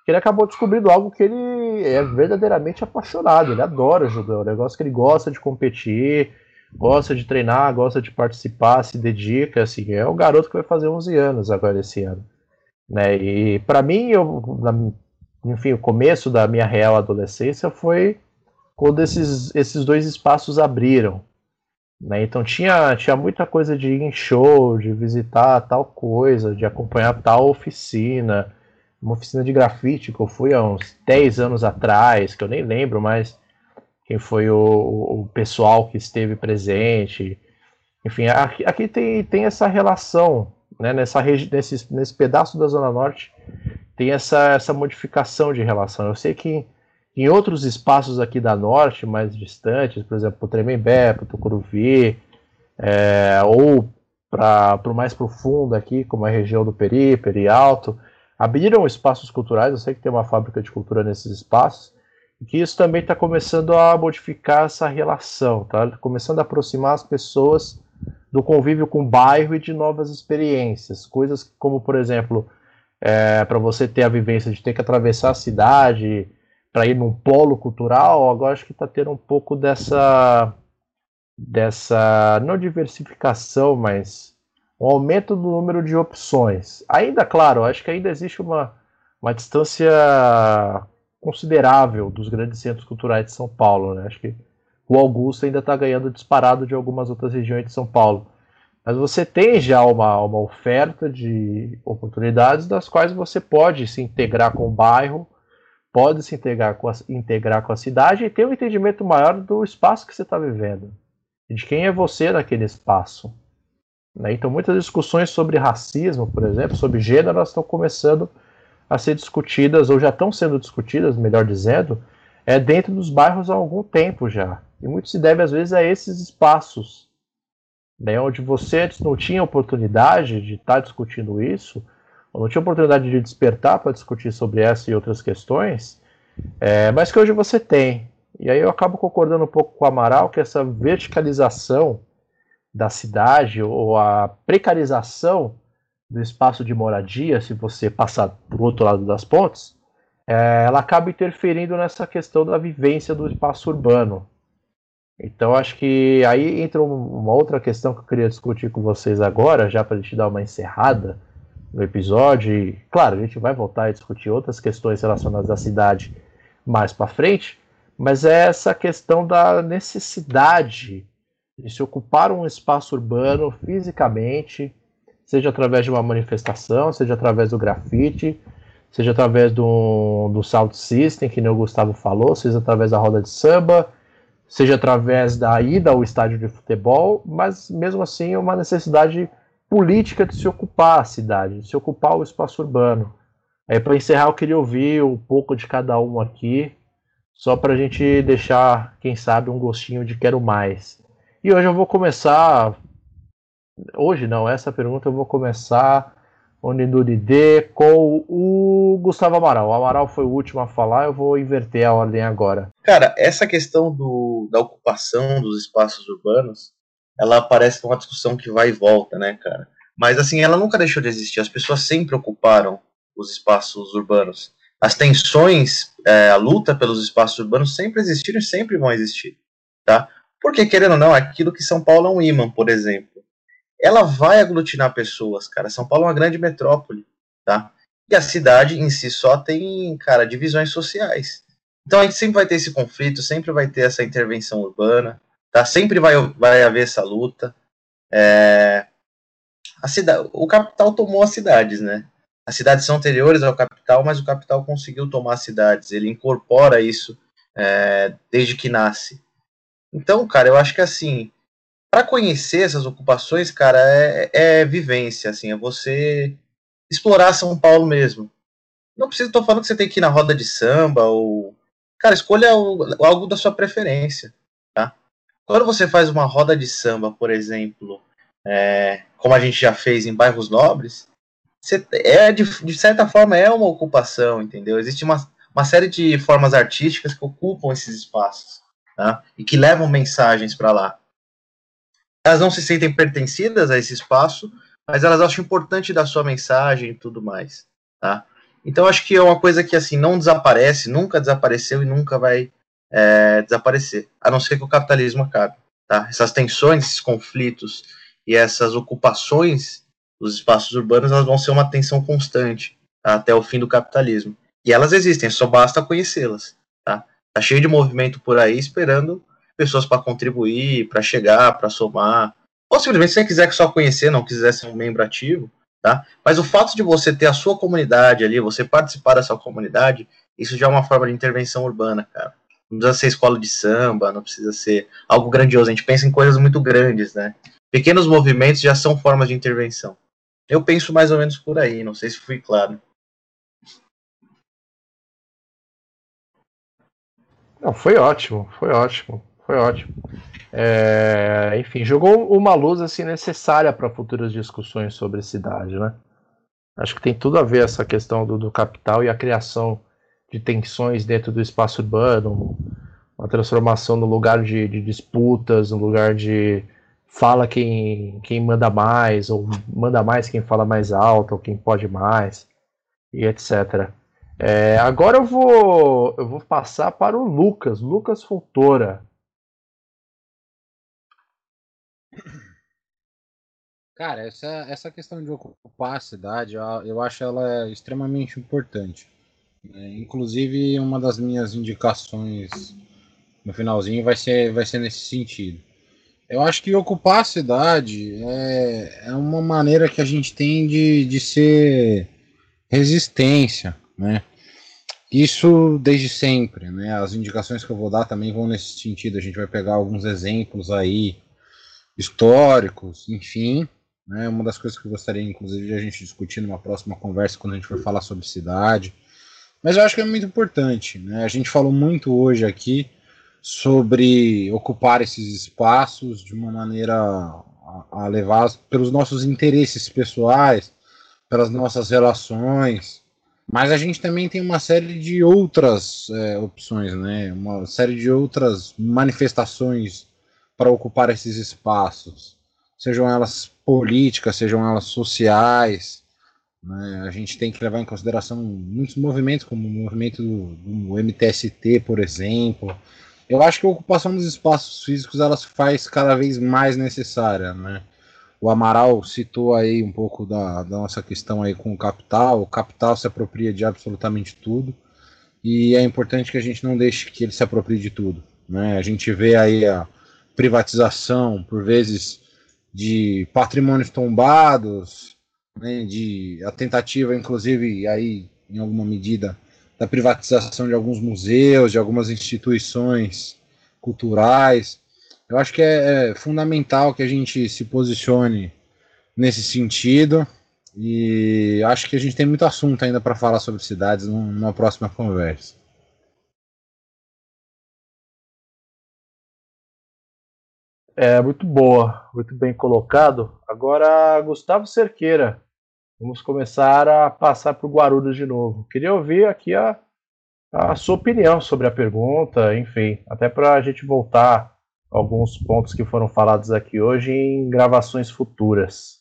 que ele acabou descobrindo algo que ele é verdadeiramente apaixonado. Ele adora judô, é um negócio que ele gosta de competir, gosta de treinar, gosta de participar, se dedica. Assim, é um garoto que vai fazer 11 anos agora esse ano. Né? E para mim, eu, na, enfim, o começo da minha real adolescência foi quando esses, esses dois espaços abriram. Né? Então tinha, tinha muita coisa de ir em show, de visitar tal coisa, de acompanhar tal oficina uma oficina de grafite que eu fui há uns 10 anos atrás, que eu nem lembro mais quem foi o, o pessoal que esteve presente. Enfim, aqui, aqui tem, tem essa relação, né, nessa nesse, nesse pedaço da Zona Norte, tem essa, essa modificação de relação. Eu sei que em outros espaços aqui da Norte, mais distantes, por exemplo, o Tremembé, o Tucuruvi, é, ou para o mais profundo aqui, como a região do Períperi Alto, abriram espaços culturais. Eu sei que tem uma fábrica de cultura nesses espaços, e que isso também está começando a modificar essa relação, tá? Começando a aproximar as pessoas do convívio com o bairro e de novas experiências, coisas como, por exemplo, é, para você ter a vivência de ter que atravessar a cidade para ir num polo cultural, agora acho que está tendo um pouco dessa dessa não diversificação, mas um aumento do número de opções. Ainda, claro, acho que ainda existe uma, uma distância considerável dos grandes centros culturais de São Paulo. Né? Acho que o Augusto ainda está ganhando disparado de algumas outras regiões de São Paulo. Mas você tem já uma, uma oferta de oportunidades das quais você pode se integrar com o bairro, pode se integrar com a, integrar com a cidade e ter um entendimento maior do espaço que você está vivendo de quem é você naquele espaço. Né? Então, muitas discussões sobre racismo, por exemplo, sobre gênero, elas estão começando a ser discutidas, ou já estão sendo discutidas, melhor dizendo, é dentro dos bairros há algum tempo já. E muito se deve, às vezes, a esses espaços, né, onde você não tinha oportunidade de estar tá discutindo isso, ou não tinha oportunidade de despertar para discutir sobre essa e outras questões, é, mas que hoje você tem. E aí eu acabo concordando um pouco com o Amaral que essa verticalização da cidade ou a precarização do espaço de moradia, se você passar por outro lado das pontes, é, ela acaba interferindo nessa questão da vivência do espaço urbano. Então acho que aí entra uma outra questão que eu queria discutir com vocês agora, já para a gente dar uma encerrada no episódio. E, claro, a gente vai voltar a discutir outras questões relacionadas à cidade mais para frente, mas é essa questão da necessidade de se ocupar um espaço urbano fisicamente, seja através de uma manifestação, seja através do grafite, seja através do, do sound system, que nem o Gustavo falou, seja através da roda de samba, seja através da ida ao estádio de futebol, mas mesmo assim é uma necessidade política de se ocupar a cidade, de se ocupar o espaço urbano. Aí para encerrar eu queria ouvir um pouco de cada um aqui, só para a gente deixar, quem sabe, um gostinho de quero mais. E hoje eu vou começar. Hoje não, essa pergunta eu vou começar D com o Gustavo Amaral. O Amaral foi o último a falar, eu vou inverter a ordem agora. Cara, essa questão do, da ocupação dos espaços urbanos, ela parece uma discussão que vai e volta, né, cara? Mas assim, ela nunca deixou de existir. As pessoas sempre ocuparam os espaços urbanos as tensões, é, a luta pelos espaços urbanos sempre existiram e sempre vão existir, tá? Porque, querendo ou não, aquilo que São Paulo é um imã, por exemplo, ela vai aglutinar pessoas, cara. São Paulo é uma grande metrópole, tá? E a cidade em si só tem, cara, divisões sociais. Então a gente sempre vai ter esse conflito, sempre vai ter essa intervenção urbana, tá? Sempre vai, vai haver essa luta. É... A cidade, o capital tomou as cidades, né? As cidades são anteriores ao capital, mas o capital conseguiu tomar as cidades. Ele incorpora isso é, desde que nasce. Então, cara, eu acho que assim, para conhecer essas ocupações, cara, é, é, vivência, assim, é você explorar São Paulo mesmo. Não precisa, tô falando que você tem que ir na roda de samba ou, cara, escolha o, algo da sua preferência, tá? Quando você faz uma roda de samba, por exemplo, é, como a gente já fez em bairros nobres, é de, de, certa forma é uma ocupação, entendeu? Existe uma, uma série de formas artísticas que ocupam esses espaços tá? e que levam mensagens para lá. Elas não se sentem pertencidas a esse espaço, mas elas acham importante dar sua mensagem e tudo mais, tá? Então acho que é uma coisa que assim não desaparece, nunca desapareceu e nunca vai é, desaparecer, a não ser que o capitalismo acabe, tá? Essas tensões, esses conflitos e essas ocupações dos espaços urbanos elas vão ser uma tensão constante tá? até o fim do capitalismo. E elas existem, só basta conhecê-las. Tá? cheio de movimento por aí esperando pessoas para contribuir, para chegar, para somar. Ou simplesmente, se você quiser só conhecer, não quiser ser um membro ativo, tá? Mas o fato de você ter a sua comunidade ali, você participar da sua comunidade, isso já é uma forma de intervenção urbana, cara. Não precisa ser escola de samba, não precisa ser algo grandioso. A gente pensa em coisas muito grandes, né? Pequenos movimentos já são formas de intervenção. Eu penso mais ou menos por aí, não sei se fui claro. Não, foi ótimo, foi ótimo, foi ótimo. É, enfim, jogou uma luz assim necessária para futuras discussões sobre cidade, né? Acho que tem tudo a ver essa questão do, do capital e a criação de tensões dentro do espaço urbano, uma transformação no lugar de, de disputas, no lugar de fala quem, quem manda mais, ou manda mais quem fala mais alto, ou quem pode mais, e etc. É, agora eu vou, eu vou passar para o Lucas, Lucas Fontoura. Cara, essa, essa questão de ocupar a cidade, eu, acho ela extremamente importante. É, inclusive, uma das minhas indicações no finalzinho vai ser, vai ser nesse sentido. Eu acho que ocupar a cidade é, é uma maneira que a gente tem de, de ser resistência, né? Isso desde sempre, né? As indicações que eu vou dar também vão nesse sentido. A gente vai pegar alguns exemplos aí históricos, enfim. Né? Uma das coisas que eu gostaria, inclusive, de a gente discutir numa próxima conversa quando a gente for falar sobre cidade. Mas eu acho que é muito importante. Né? A gente falou muito hoje aqui sobre ocupar esses espaços de uma maneira a, levar pelos nossos interesses pessoais, pelas nossas relações. Mas a gente também tem uma série de outras é, opções, né? Uma série de outras manifestações para ocupar esses espaços, sejam elas políticas, sejam elas sociais. Né? A gente tem que levar em consideração muitos movimentos, como o movimento do, do MTST, por exemplo, eu acho que a ocupação dos espaços físicos ela se faz cada vez mais necessária, né? O Amaral citou aí um pouco da, da nossa questão aí com o capital. O capital se apropria de absolutamente tudo e é importante que a gente não deixe que ele se aproprie de tudo, né? A gente vê aí a privatização, por vezes, de patrimônios tombados, né? De a tentativa, inclusive, aí em alguma medida da privatização de alguns museus, de algumas instituições culturais. Eu acho que é, é fundamental que a gente se posicione nesse sentido e acho que a gente tem muito assunto ainda para falar sobre cidades numa próxima conversa. É muito boa, muito bem colocado. Agora, Gustavo Cerqueira, Vamos começar a passar para o Guarulhos de novo. Queria ouvir aqui a, a sua opinião sobre a pergunta, enfim, até para a gente voltar alguns pontos que foram falados aqui hoje em gravações futuras.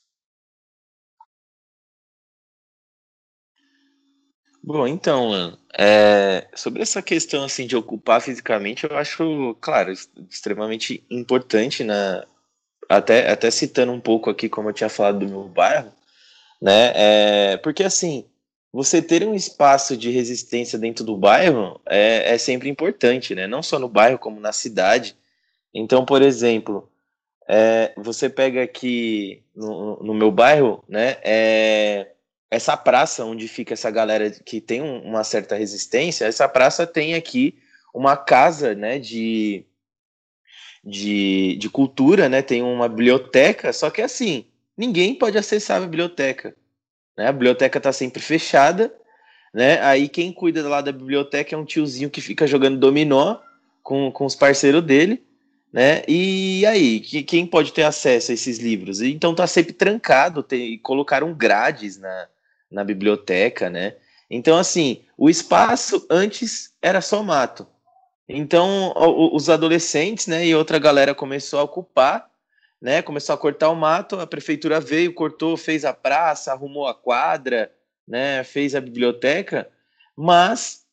Bom, então, é, sobre essa questão assim de ocupar fisicamente, eu acho, claro, extremamente importante, né? Até, até citando um pouco aqui, como eu tinha falado do meu bairro, né? É, porque assim, você ter um espaço de resistência dentro do bairro é, é sempre importante, né? Não só no bairro, como na cidade. Então, por exemplo, é, você pega aqui no, no, meu bairro, né? É, essa praça onde fica essa galera que tem um, uma certa resistência, essa praça tem aqui uma casa, né? De, de, de cultura, né? Tem uma biblioteca, só que assim, ninguém pode acessar a biblioteca. Né? A biblioteca está sempre fechada, né? Aí quem cuida lá da biblioteca é um tiozinho que fica jogando dominó com, com os parceiros dele, né? E aí, que, quem pode ter acesso a esses livros? Então tá sempre trancado, tem, colocaram grades na, na biblioteca, né? Então, assim, o espaço antes era só mato. Então, os adolescentes, né, e outra galera começou a ocupar né? Começou a cortar o mato, a prefeitura veio, cortou, fez a praça, arrumou a quadra, né? Fez a biblioteca, mas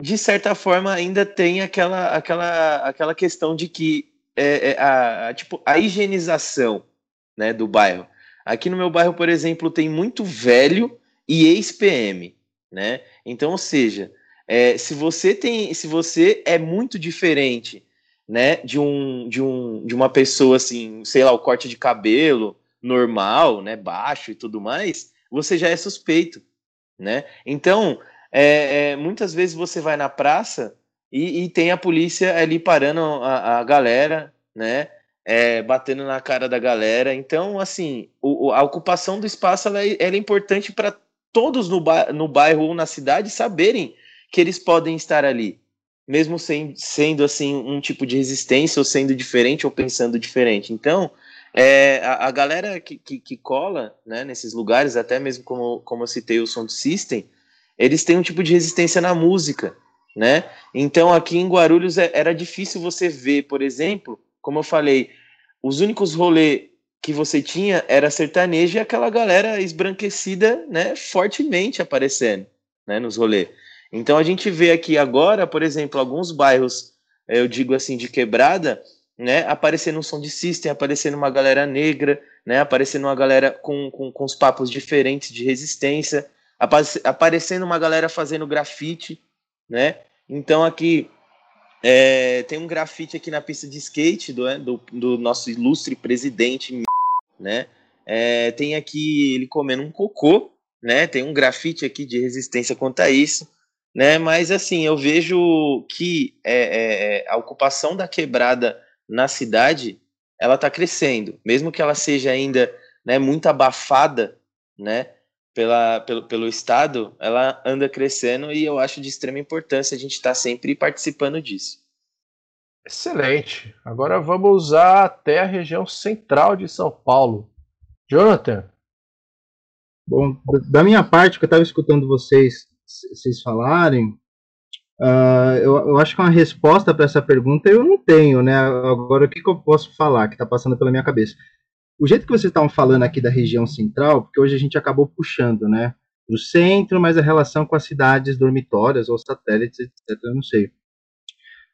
de certa forma ainda tem aquela aquela aquela questão de que é, é a, a, tipo a higienização, né, do bairro. Aqui no meu bairro, por exemplo, tem muito velho e ex-PM, né? Então, ou seja, é, se você tem, se você é muito diferente né, de um de um de uma pessoa assim, sei lá, o corte de cabelo normal, né, baixo e tudo mais, você já é suspeito, né? Então, é, é, muitas vezes você vai na praça e, e tem a polícia ali parando a, a galera, né? É, batendo na cara da galera. Então, assim, o, a ocupação do espaço ela, é, ela é importante para todos no, ba no bairro ou na cidade saberem que eles podem estar ali, mesmo sem, sendo assim um tipo de resistência, ou sendo diferente, ou pensando diferente. Então, é, a, a, galera que, que, que, cola né, nesses lugares, até mesmo como, como eu citei o Sound System, eles têm um tipo de resistência na música, né? Então aqui em Guarulhos é, era difícil você ver, por exemplo, como eu falei, os únicos rolês que você tinha era sertanejo e aquela galera esbranquecida, né, fortemente aparecendo, né, nos rolês. Então a gente vê aqui agora, por exemplo, alguns bairros, eu digo assim, de quebrada, né, aparecendo um som de system, aparecendo uma galera negra, né, aparecendo uma galera com, com, com os papos diferentes de resistência, aparecendo uma galera fazendo grafite, né? Então aqui é, tem um grafite aqui na pista de skate do, é, do, do nosso ilustre presidente, né? É, tem aqui ele comendo um cocô, né? Tem um grafite aqui de resistência contra isso, né? Mas assim, eu vejo que é, é, é a ocupação da quebrada na cidade, ela está crescendo, mesmo que ela seja ainda né, muito abafada, né? Pela, pelo, pelo Estado, ela anda crescendo e eu acho de extrema importância a gente estar tá sempre participando disso. Excelente. Agora vamos até a região central de São Paulo. Jonathan. Bom, da minha parte, que eu estava escutando vocês, vocês falarem, uh, eu, eu, acho que uma resposta para essa pergunta eu não tenho, né? Agora, o que, que eu posso falar que está passando pela minha cabeça? O jeito que vocês estavam falando aqui da região central, porque hoje a gente acabou puxando, né, para o centro, mas a relação com as cidades dormitórias ou satélites, etc., eu não sei.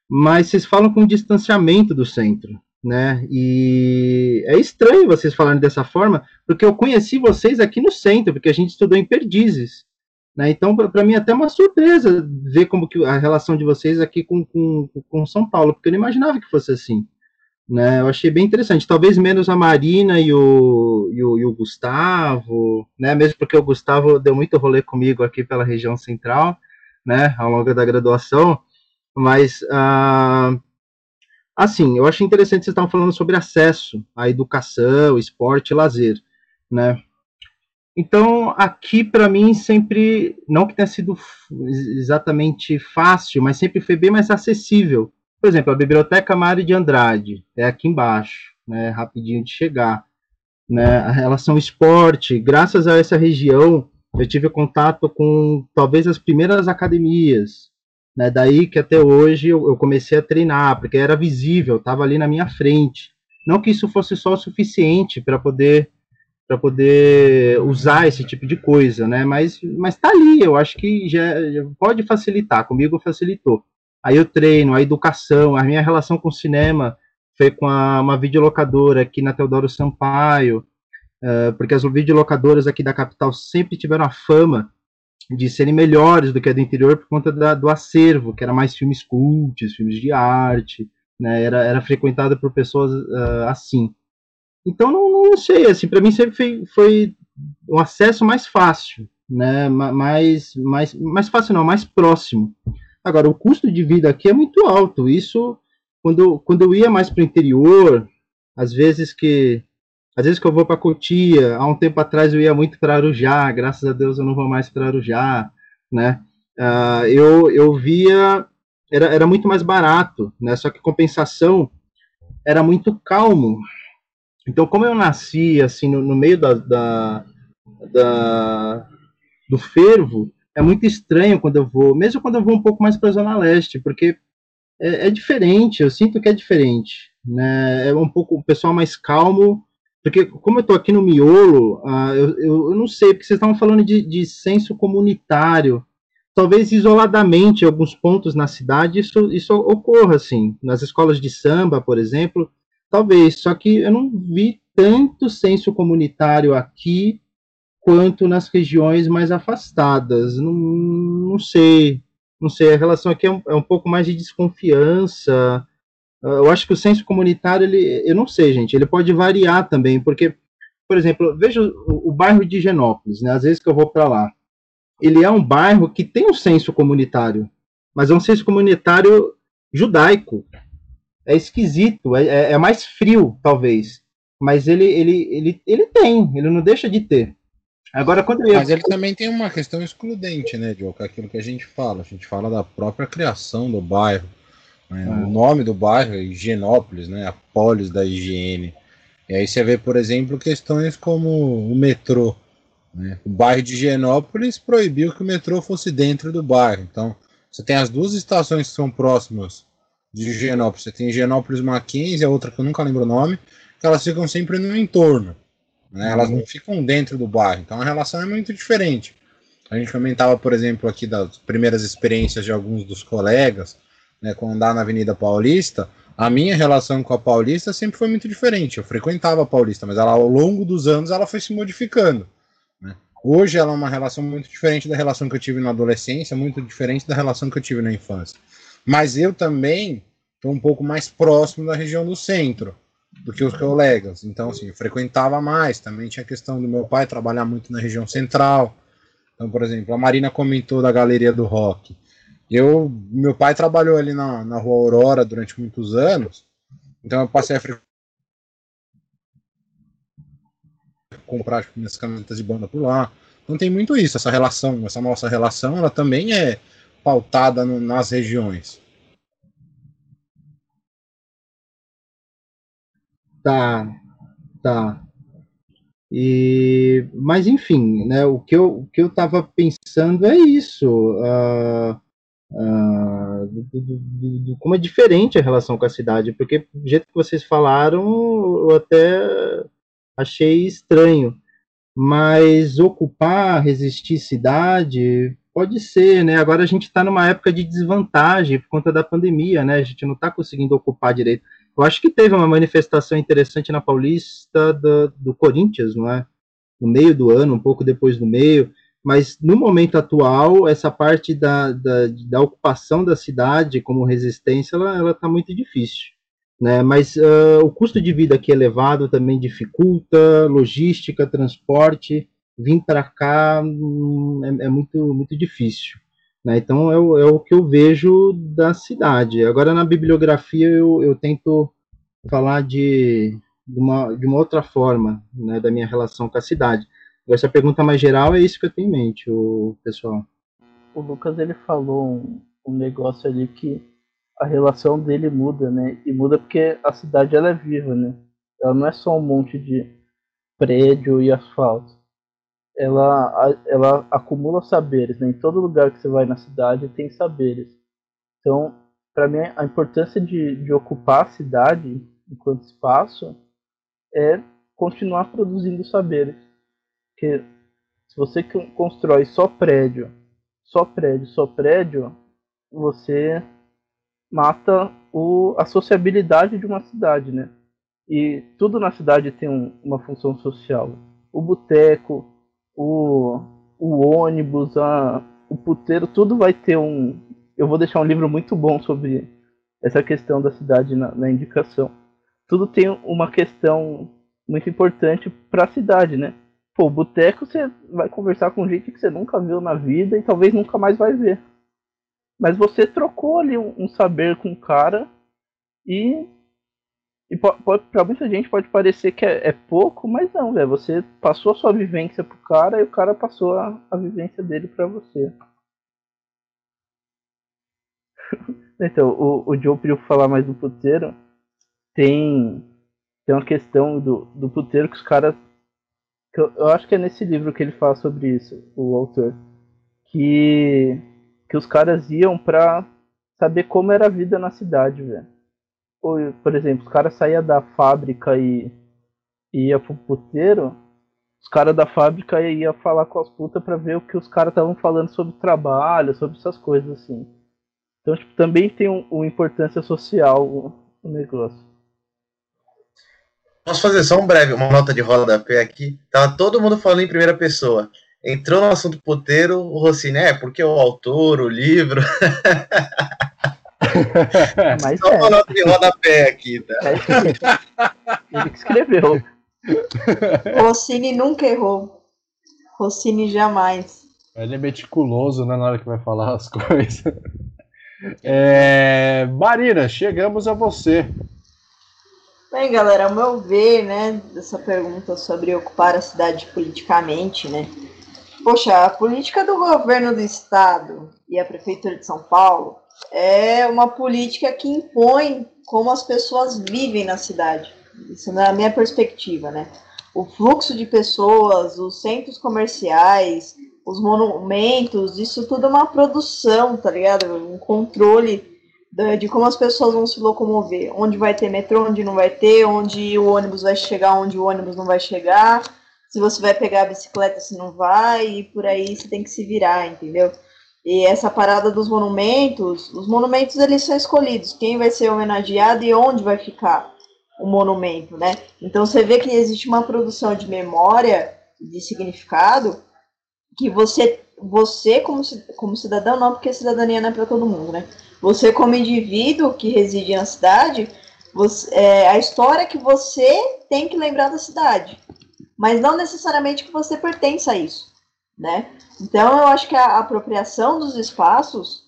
Mas vocês falam com distanciamento do centro, né? E é estranho vocês falarem dessa forma, porque eu conheci vocês aqui no centro, porque a gente estudou em Perdizes. Né? Então, para mim, é até uma surpresa ver como que a relação de vocês aqui com, com, com São Paulo, porque eu não imaginava que fosse assim. Né, eu achei bem interessante. Talvez menos a Marina e o, e o, e o, Gustavo, né? Mesmo porque o Gustavo deu muito rolê comigo aqui pela região central, né? Ao longo da graduação. Mas, ah, assim, eu achei interessante vocês estavam falando sobre acesso à educação, esporte e lazer, né? Então, aqui para mim sempre, não que tenha sido exatamente fácil, mas sempre foi bem mais acessível por exemplo, a Biblioteca Mário de Andrade é aqui embaixo, né, rapidinho de chegar. Né, a relação esporte, graças a essa região, eu tive contato com talvez as primeiras academias, né, daí que até hoje eu, eu comecei a treinar, porque era visível, estava ali na minha frente. Não que isso fosse só o suficiente para poder para poder usar esse tipo de coisa, né? Mas mas tá ali, eu acho que já, já pode facilitar. Comigo facilitou. Aí o treino, a educação, a minha relação com o cinema foi com a, uma videolocadora aqui na Teodoro Sampaio, uh, porque as videolocadoras aqui da capital sempre tiveram a fama de serem melhores do que a do interior por conta da, do acervo, que era mais filmes cultos, filmes de arte, né, era, era frequentada por pessoas uh, assim. Então, não, não sei, assim, para mim sempre foi, foi um acesso mais fácil, né, mais, mais, mais fácil não, mais próximo. Agora, o custo de vida aqui é muito alto. Isso, quando, quando eu ia mais para o interior, às vezes que às vezes que eu vou para Cotia, há um tempo atrás eu ia muito para Arujá, graças a Deus eu não vou mais para Arujá, né? Uh, eu, eu via, era, era muito mais barato, né? Só que compensação era muito calmo. Então, como eu nasci assim no, no meio da, da, da, do fervo, é muito estranho quando eu vou, mesmo quando eu vou um pouco mais para a Zona Leste, porque é, é, diferente, eu sinto que é diferente. Né? É um pouco o pessoal mais calmo, porque como eu estou aqui no miolo, uh, eu, eu, eu, não sei, porque vocês estavam falando de, de senso comunitário. Talvez isoladamente, em alguns pontos na cidade, isso, isso ocorra, assim. Nas escolas de samba, por exemplo, talvez. Só que eu não vi tanto senso comunitário aqui quanto nas regiões mais afastadas. Não, não sei, não sei. A relação aqui é um, é um, pouco mais de desconfiança. Eu acho que o senso comunitário, ele, eu não sei, gente, ele pode variar também, porque, por exemplo, veja o, o bairro de Genópolis, né? Às vezes que eu vou para lá, ele é um bairro que tem um senso comunitário, mas é um senso comunitário judaico. É esquisito, é, é, é mais frio, talvez, mas ele, ele, ele, ele tem, ele não deixa de ter. Agora, quando. Mas ele também tem uma questão excludente, né, Diogo? Aquilo que a gente fala. A gente fala da própria criação do bairro. Né? O nome do bairro é Higienópolis, né? A polis da higiene. E aí você vê, por exemplo, questões como o metrô. Né? O bairro de Higienópolis proibiu que o metrô fosse dentro do bairro. Então, você tem as duas estações que são próximas de Higienópolis. Você tem Higienópolis Mackenzie, a outra que eu nunca lembro o nome, que elas ficam sempre no entorno. Né? Elas não ficam dentro do bairro. Então a relação é muito diferente. A gente comentava, por exemplo, aqui das primeiras experiências de alguns dos colegas, né, com andar na Avenida Paulista. A minha relação com a Paulista sempre foi muito diferente. Eu frequentava a Paulista, mas ela, ao longo dos anos ela foi se modificando. Né? Hoje ela é uma relação muito diferente da relação que eu tive na adolescência, muito diferente da relação que eu tive na infância. Mas eu também estou um pouco mais próximo da região do centro do que os colegas. Então, assim, frequentava mais. Também tinha a questão do meu pai trabalhar muito na região central. Então, por exemplo, a Marina comentou da Galeria do Rock. Eu, meu pai trabalhou ali na, na Rua Aurora durante muitos anos, então eu passei a comprar tipo, minhas camisetas de banda por lá. Então tem muito isso, essa relação, essa nossa relação, ela também é pautada no, nas regiões. Tá, tá. E, mas enfim, né, o que eu o que eu estava pensando é isso. Uh, uh, do, do, do, como é diferente a relação com a cidade, porque do jeito que vocês falaram, eu até achei estranho. Mas ocupar, resistir cidade, pode ser, né? Agora a gente está numa época de desvantagem por conta da pandemia, né? A gente não está conseguindo ocupar direito. Eu acho que teve uma manifestação interessante na Paulista do, do Corinthians, não é? No meio do ano, um pouco depois do meio mas no momento atual, essa parte da, da, da ocupação da cidade como resistência, ela está muito difícil. Né? Mas uh, o custo de vida aqui elevado também dificulta, logística, transporte, vir para cá hum, é, é, muito, muito difícil. Né? Então é o, é o que eu vejo da cidade. Agora na bibliografia eu, eu tento falar de, de, uma, de uma outra forma né, da minha relação com a cidade. Essa pergunta mais geral é isso que eu tenho em mente, o pessoal. O Lucas ele falou um, um negócio ali que a relação dele muda, né? E muda porque a cidade ela é viva, né? Ela não é só um monte de prédio e asfalto. Ela, ela acumula saberes, né? Em todo lugar que você vai na cidade tem saberes. Então, para mim, a importância de, de ocupar a cidade enquanto espaço é continuar produzindo saberes. Porque se você constrói só prédio, só prédio, só prédio, você mata o, a sociabilidade de uma cidade, né? E tudo na cidade tem um, uma função social. O boteco, o, o ônibus, a, o puteiro, tudo vai ter um. Eu vou deixar um livro muito bom sobre essa questão da cidade na, na indicação. Tudo tem uma questão muito importante para a cidade, né? Pô, boteco você vai conversar com gente que você nunca viu na vida e talvez nunca mais vai ver. Mas você trocou ali um, um saber com o cara e. E para muita gente pode parecer que é, é pouco, mas não, velho. Você passou a sua vivência pro cara e o cara passou a, a vivência dele para você. então, o, o Joe pediu pra falar mais do puteiro. Tem, tem uma questão do, do puteiro que os caras eu, eu acho que é nesse livro que ele fala sobre isso, o autor. Que, que os caras iam pra saber como era a vida na cidade, velho. Por exemplo, os caras saíam da fábrica e, ia pro puteiro, os caras da fábrica iam falar com as putas pra ver o que os caras estavam falando sobre trabalho, sobre essas coisas assim. Então, tipo, também tem um, uma importância social o, o negócio. Posso fazer só um breve, uma nota de rodapé aqui? Tava todo mundo falando em primeira pessoa. Entrou no assunto puteiro, o Rossini, é, porque o autor, o livro. Mas só é. uma nota de rodapé aqui, tá? É ele que escreveu. Rossini nunca errou. Rossini jamais. Ele é meticuloso né, na hora que vai falar as coisas. É, Marina, chegamos a você. Bem, galera, ao meu ver, né, dessa pergunta sobre ocupar a cidade politicamente, né, Poxa, a política do governo do estado e a prefeitura de São Paulo é uma política que impõe como as pessoas vivem na cidade. Isso na minha perspectiva, né? O fluxo de pessoas, os centros comerciais, os monumentos, isso tudo é uma produção, tá ligado? Um controle de, como as pessoas vão se locomover. Onde vai ter metrô, onde não vai ter, onde o ônibus vai chegar, onde o ônibus não vai chegar. Se você vai pegar a bicicleta, se não vai, e por aí você tem que se virar, entendeu? E essa parada dos monumentos, os monumentos eles são escolhidos, quem vai ser homenageado e onde vai ficar o monumento, né? Então você vê que existe uma produção de memória, de significado, que você, você como, como cidadão, não porque cidadania não é para todo mundo, né? Você como indivíduo que reside na cidade, você, é, a história que você tem que lembrar da cidade, mas não necessariamente que você pertence a isso né? Então eu acho que a apropriação dos espaços,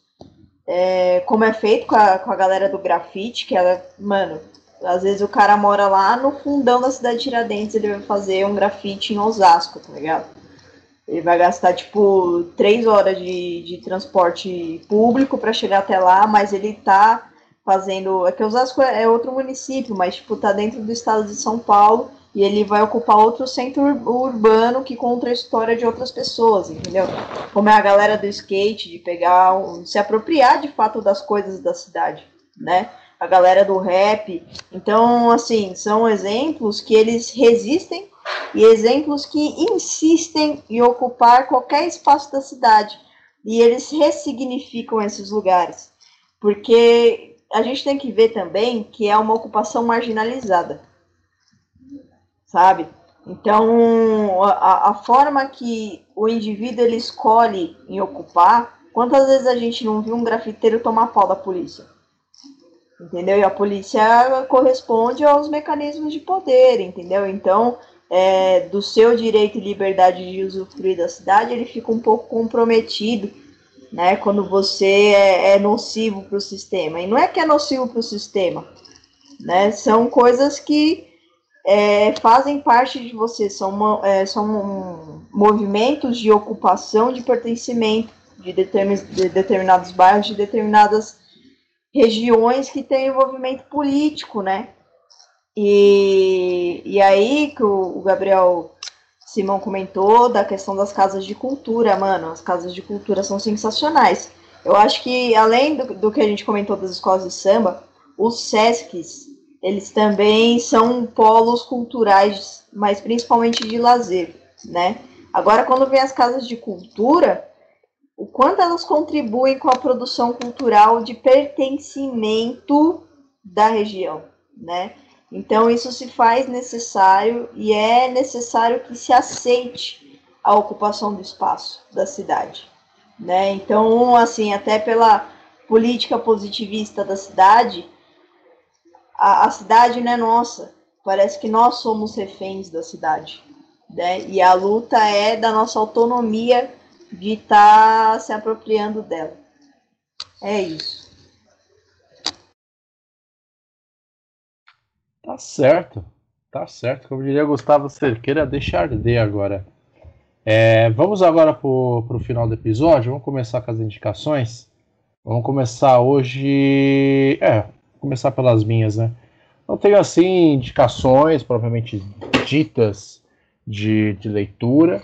é, como é feito com a, com a galera do grafite, que ela, mano, às vezes o cara mora lá no fundão da cidade de Tiradentes, ele vai fazer um grafite em Osasco, tá ligado? Ele vai gastar, tipo, três horas de, de transporte público para chegar até lá, mas ele tá fazendo. É que Osasco é, é outro município, mas, tipo, tá dentro do estado de São Paulo e ele vai ocupar outro centro urbano que conta a história de outras pessoas, entendeu? Como é a galera do skate, de pegar, se apropriar de fato das coisas da cidade, né? A galera do rap. Então, assim, são exemplos que eles resistem e exemplos que insistem em ocupar qualquer espaço da cidade. E eles ressignificam esses lugares. Porque a gente tem que ver também que é uma ocupação marginalizada sabe? Então, a, a, forma que o indivíduo ele escolhe em ocupar, quantas vezes a gente não viu um grafiteiro tomar pau da polícia? Entendeu? E a polícia corresponde aos mecanismos de poder, entendeu? Então, é, do seu direito e liberdade de usufruir da cidade, ele fica um pouco comprometido, né? Quando você é, é nocivo para o sistema. E não é que é nocivo para o sistema, né? São coisas que é, fazem parte de você, são, é, são movimentos de ocupação, de pertencimento de, determin, de determinados bairros, de determinadas regiões que têm envolvimento político, né? E, e aí que o, o Gabriel Simão comentou da questão das casas de cultura, mano, as casas de cultura são sensacionais. Eu acho que, além do, do que a gente comentou das escolas de samba, os SESCs eles também são polos culturais, mas principalmente de lazer, né? Agora, quando vem as casas de cultura, o quanto elas contribuem com a produção cultural de pertencimento da região, né? Então, isso se faz necessário e é necessário que se aceite a ocupação do espaço da cidade, né? Então, assim, até pela política positivista da cidade, a, a cidade não é nossa. Parece que nós somos reféns da cidade. Né? E a luta é da nossa autonomia de estar tá se apropriando dela. É isso. Tá certo. Tá certo. Como diria Gustavo Cerqueira, deixa arder agora. É, vamos agora para o final do episódio. Vamos começar com as indicações. Vamos começar hoje. É, começar pelas minhas, né? Não tenho assim indicações propriamente ditas de, de leitura,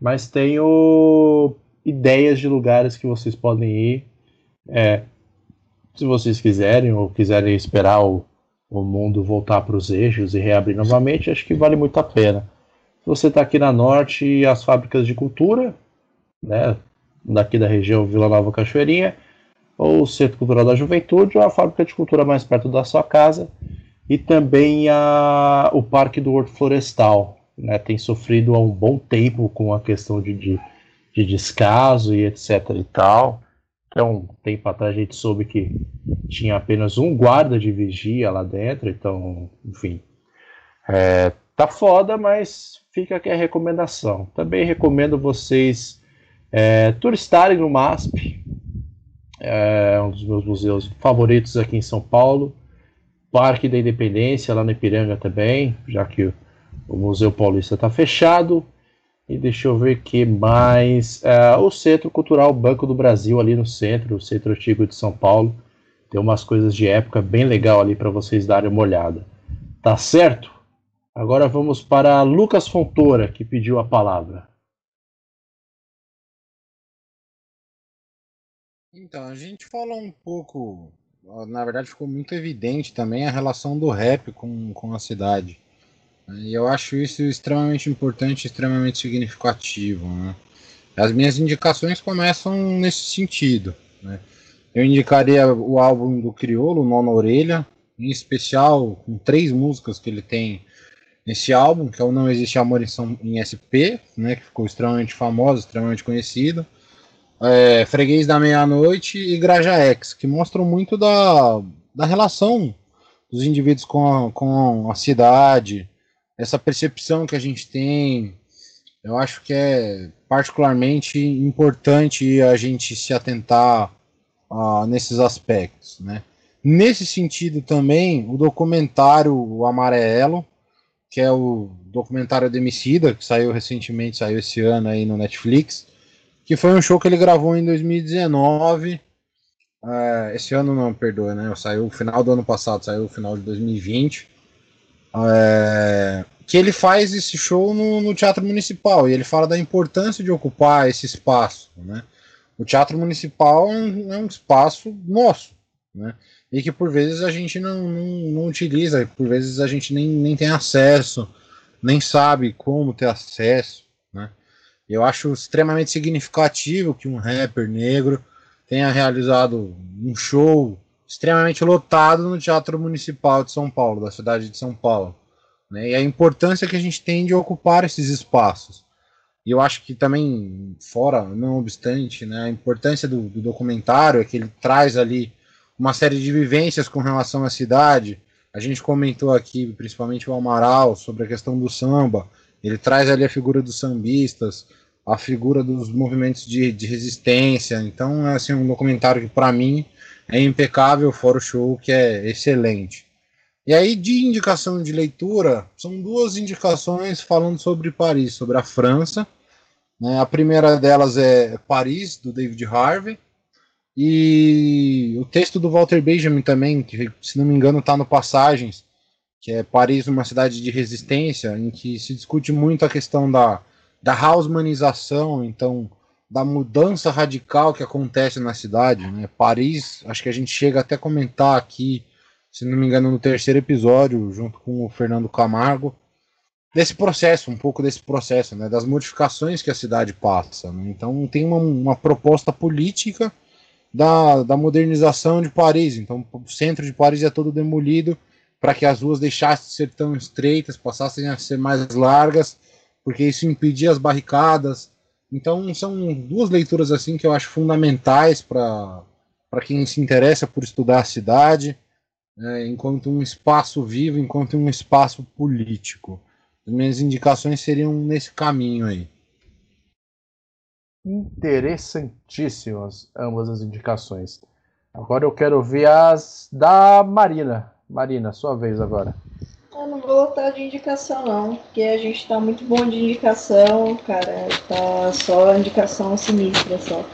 mas tenho ideias de lugares que vocês podem ir. É, se vocês quiserem ou quiserem esperar o, o mundo voltar para os eixos e reabrir novamente, acho que vale muito a pena. Se você está aqui na Norte, as fábricas de cultura, né, daqui da região Vila Nova Cachoeirinha, ou o Centro Cultural da Juventude, ou a fábrica de cultura mais perto da sua casa, e também a, o Parque do Horto Florestal. Né, tem sofrido há um bom tempo com a questão de, de, de descaso e etc e tal. Então, um tempo atrás a gente soube que tinha apenas um guarda de vigia lá dentro, então, enfim. É, tá foda, mas fica aqui a recomendação. Também recomendo vocês é, turistarem no MASP, é um dos meus museus favoritos aqui em São Paulo. Parque da Independência, lá no Ipiranga também, já que o, o Museu Paulista está fechado. E deixa eu ver que mais. É, o Centro Cultural Banco do Brasil, ali no centro, o Centro Antigo de São Paulo. Tem umas coisas de época bem legal ali para vocês darem uma olhada. Tá certo? Agora vamos para Lucas Fontoura, que pediu a palavra. Então, a gente falou um pouco, na verdade ficou muito evidente também a relação do rap com, com a cidade. E eu acho isso extremamente importante, extremamente significativo. Né? As minhas indicações começam nesse sentido. Né? Eu indicaria o álbum do Criolo, Nona Orelha, em especial com três músicas que ele tem nesse álbum, que é o Não Existe Amor em, São, em SP, né, que ficou extremamente famoso, extremamente conhecido é, Freguês da Meia-Noite e Graja X, que mostram muito da, da relação dos indivíduos com a, com a cidade, essa percepção que a gente tem. Eu acho que é particularmente importante a gente se atentar uh, nesses aspectos. Né? Nesse sentido também, o documentário O Amarelo, que é o documentário de Emicida, que saiu recentemente, saiu esse ano aí no Netflix, que foi um show que ele gravou em 2019. É, esse ano não, perdoa, né? Saiu no final do ano passado, saiu no final de 2020. É, que ele faz esse show no, no, Teatro Municipal e ele fala da importância de ocupar esse espaço, né? O Teatro Municipal é um, é um espaço nosso, né? E que por vezes a gente não, não, não utiliza, por vezes a gente nem, nem tem acesso, nem sabe como ter acesso? Eu acho extremamente significativo que um rapper negro tenha realizado um show extremamente lotado no Teatro Municipal de São Paulo, da cidade de São Paulo. Né? E a importância que a gente tem de ocupar esses espaços. E eu acho que também, fora, não obstante, né, a importância do, do documentário é que ele traz ali uma série de vivências com relação à cidade. A gente comentou aqui, principalmente o Amaral, sobre a questão do samba. Ele traz ali a figura dos sambistas, a figura dos movimentos de, de resistência. Então, é assim, um documentário que, para mim, é impecável, fora o show, que é excelente. E aí, de indicação de leitura, são duas indicações falando sobre Paris, sobre a França. Né? A primeira delas é Paris, do David Harvey. E o texto do Walter Benjamin também, que, se não me engano, está no Passagens, que é Paris, uma cidade de resistência, em que se discute muito a questão da da hausmanização, então da mudança radical que acontece na cidade. Né? Paris, acho que a gente chega até a comentar aqui, se não me engano, no terceiro episódio, junto com o Fernando Camargo, desse processo, um pouco desse processo, né? das modificações que a cidade passa. Né? Então tem uma, uma proposta política da, da modernização de Paris. Então o centro de Paris é todo demolido para que as ruas deixassem de ser tão estreitas, passassem a ser mais largas porque isso impedia as barricadas. Então são duas leituras assim que eu acho fundamentais para quem se interessa por estudar a cidade, né, enquanto um espaço vivo, enquanto um espaço político. As minhas indicações seriam nesse caminho aí. Interessantíssimas ambas as indicações. Agora eu quero ver as da Marina. Marina, sua vez agora. Eu não vou lotar de indicação, não, porque a gente tá muito bom de indicação, cara. Tá só indicação sinistra só.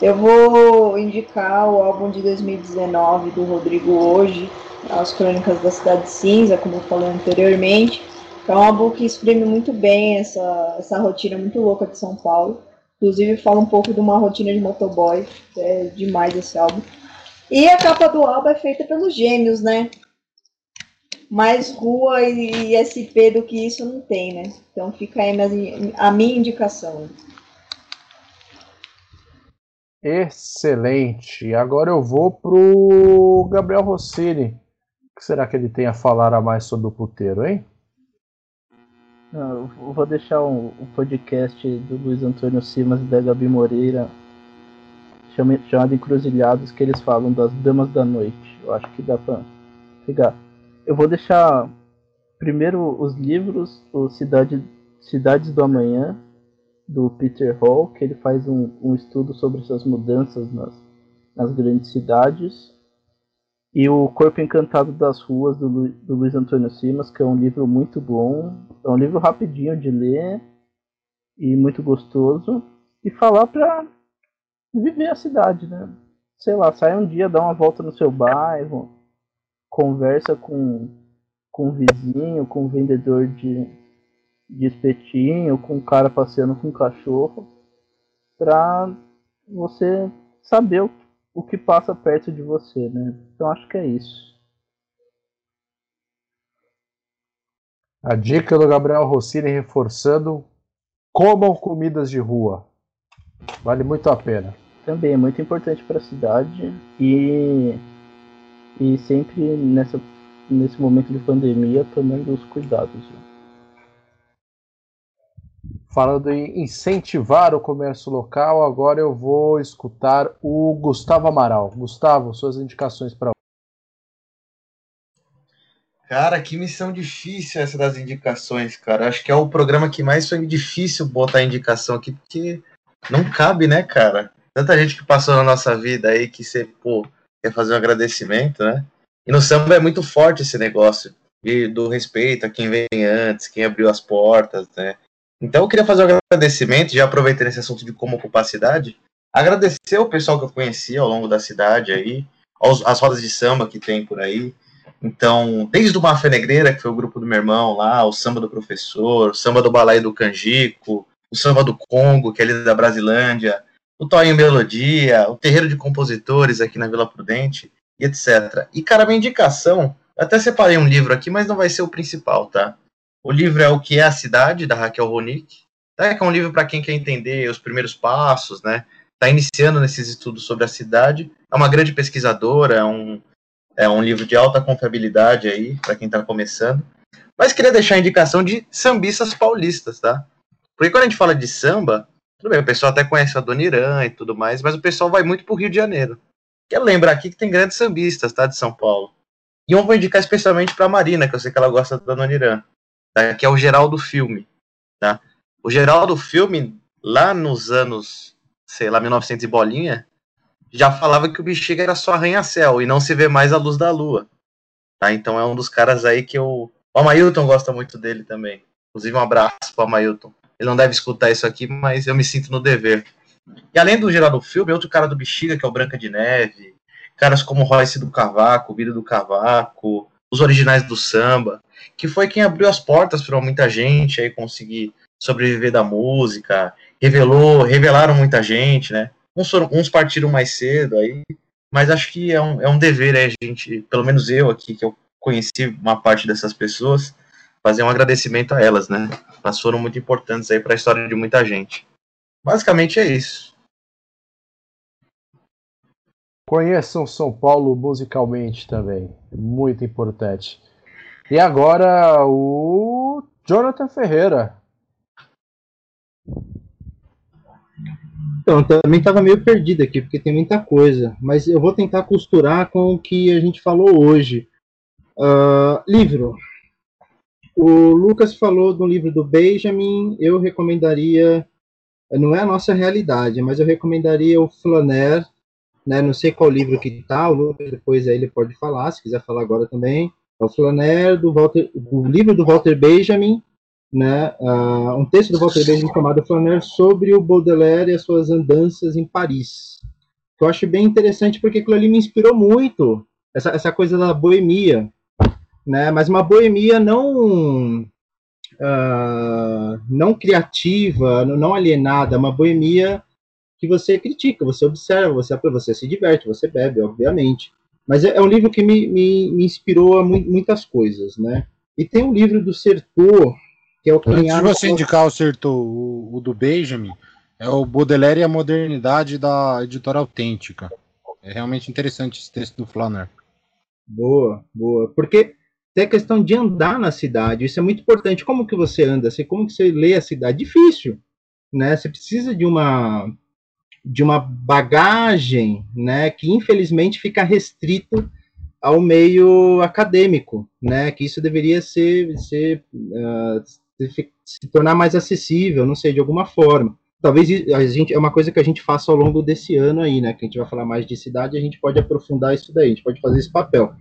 Eu vou indicar o álbum de 2019 do Rodrigo Hoje, As Crônicas da Cidade Cinza, como eu falei anteriormente. É um álbum que exprime muito bem essa, essa rotina muito louca de São Paulo. Inclusive fala um pouco de uma rotina de motoboy, é demais esse álbum. E a capa do álbum é feita pelos gêmeos, né? Mais rua e SP do que isso não tem, né? Então fica aí a minha indicação. Excelente. Agora eu vou pro Gabriel Rossini. O que será que ele tem a falar a mais sobre o puteiro, hein? Não, eu vou deixar um, um, podcast do Luiz Antônio Simas e da Gabi Moreira chamado Encruzilhados, que eles falam das damas da noite. Eu acho que dá pra pegar. Eu vou deixar primeiro os livros, o Cidade, Cidades do Amanhã, do Peter Hall, que ele faz um, um estudo sobre essas mudanças nas, nas grandes cidades. E o Corpo Encantado das Ruas, do, Lu, do Luiz Antônio Simas, que é um livro muito bom. É um livro rapidinho de ler e muito gostoso. E falar para viver a cidade, né? Sei lá, sai um dia, dá uma volta no seu bairro, conversa com, com vizinho, com vendedor de, de espetinho, com o cara passeando com o cachorro, pra você saber o, o que passa perto de você, né? Então acho que é isso. A dica do Gabriel Rossini reforçando: comam comidas de rua. Vale muito a pena. Também é muito importante para a cidade e, e sempre nessa, nesse momento de pandemia tomando os cuidados. Né? Falando em incentivar o comércio local, agora eu vou escutar o Gustavo Amaral. Gustavo, suas indicações para Cara, que missão difícil essa das indicações, cara. Acho que é o programa que mais foi difícil botar indicação aqui, porque não cabe, né, cara? Tanta gente que passou na nossa vida aí que você, pô, quer fazer um agradecimento, né? E no samba é muito forte esse negócio de, do respeito a quem vem antes, quem abriu as portas, né? Então eu queria fazer um agradecimento, já aproveitando esse assunto de como ocupar a cidade, agradecer o pessoal que eu conheci ao longo da cidade aí, aos, as rodas de samba que tem por aí, então, desde o Mafia Negreira, que foi o grupo do meu irmão lá, o samba do professor, o samba do Balaio do Canjico, o samba do Congo, que é ali da Brasilândia, o Toinho Melodia, o terreiro de compositores aqui na Vila Prudente, e etc. E, cara, minha indicação, até separei um livro aqui, mas não vai ser o principal, tá? O livro é O que é a Cidade, da Raquel Ronick, tá? que é um livro para quem quer entender os primeiros passos, né? Está iniciando nesses estudos sobre a cidade. É uma grande pesquisadora, é um, é um livro de alta confiabilidade aí, para quem está começando. Mas queria deixar a indicação de sambistas paulistas, tá? Porque quando a gente fala de samba, tudo bem, o pessoal até conhece a Dona Irã e tudo mais, mas o pessoal vai muito pro Rio de Janeiro. Quero lembrar aqui que tem grandes sambistas, tá? De São Paulo. E um vou indicar especialmente para a Marina, que eu sei que ela gosta da Dona Irã, tá? que é o Geraldo Filme, tá? O Geraldo Filme, lá nos anos, sei lá, 1900 e bolinha, já falava que o Bexiga era só arranha-céu e não se vê mais a luz da lua. Tá? Então é um dos caras aí que eu. O Amailton gosta muito dele também. Inclusive, um abraço pro Amailton. Ele não deve escutar isso aqui, mas eu me sinto no dever. E além do Geraldo Filme, outro cara do Bexiga, que é o Branca de Neve, caras como Royce do Cavaco, Vida do Cavaco, os originais do samba, que foi quem abriu as portas para muita gente aí conseguir sobreviver da música, revelou, revelaram muita gente, né? Uns, foram, uns partiram mais cedo aí, mas acho que é um, é um dever é, a gente, pelo menos eu aqui, que eu conheci uma parte dessas pessoas, fazer um agradecimento a elas, né? Elas foram muito importantes aí para a história de muita gente. Basicamente é isso. Conheçam São Paulo musicalmente também, muito importante. E agora o Jonathan Ferreira. Então, também estava meio perdido aqui, porque tem muita coisa, mas eu vou tentar costurar com o que a gente falou hoje. Uh, livro. O Lucas falou do livro do Benjamin, eu recomendaria, não é a nossa realidade, mas eu recomendaria o Flaner, né, não sei qual livro que tá, o Lucas depois aí ele pode falar, se quiser falar agora também. É o Flaner, do, Walter, do livro do Walter Benjamin, né, uh, um texto do Walter Benjamin chamado Flaner sobre o Baudelaire e as suas andanças em Paris. Que eu acho bem interessante porque aquilo ali me inspirou muito, essa, essa coisa da boemia, né, mas uma boemia não uh, não criativa, não alienada, uma boemia que você critica, você observa, você, você se diverte, você bebe, obviamente. Mas é, é um livro que me, me, me inspirou a mu muitas coisas, né? E tem um livro do Sertor, que é o Antes de você indicar o Sertor, o, o, do Benjamin, é o Baudelaire e a Modernidade da Editora Autêntica. É realmente interessante esse texto do Flanner. Boa, boa. Porque tem a questão de andar na cidade, isso é muito importante. Como que você anda? Como que você lê a cidade? Difícil, né? Você precisa de uma de uma bagagem, né, que infelizmente fica restrito ao meio acadêmico, né, que isso deveria ser, ser uh, se tornar mais acessível, não sei, de alguma forma. Talvez a gente é uma coisa que a gente faça ao longo desse ano aí, né? Que a gente vai falar mais de cidade, a gente pode aprofundar isso daí, a gente pode fazer esse papel,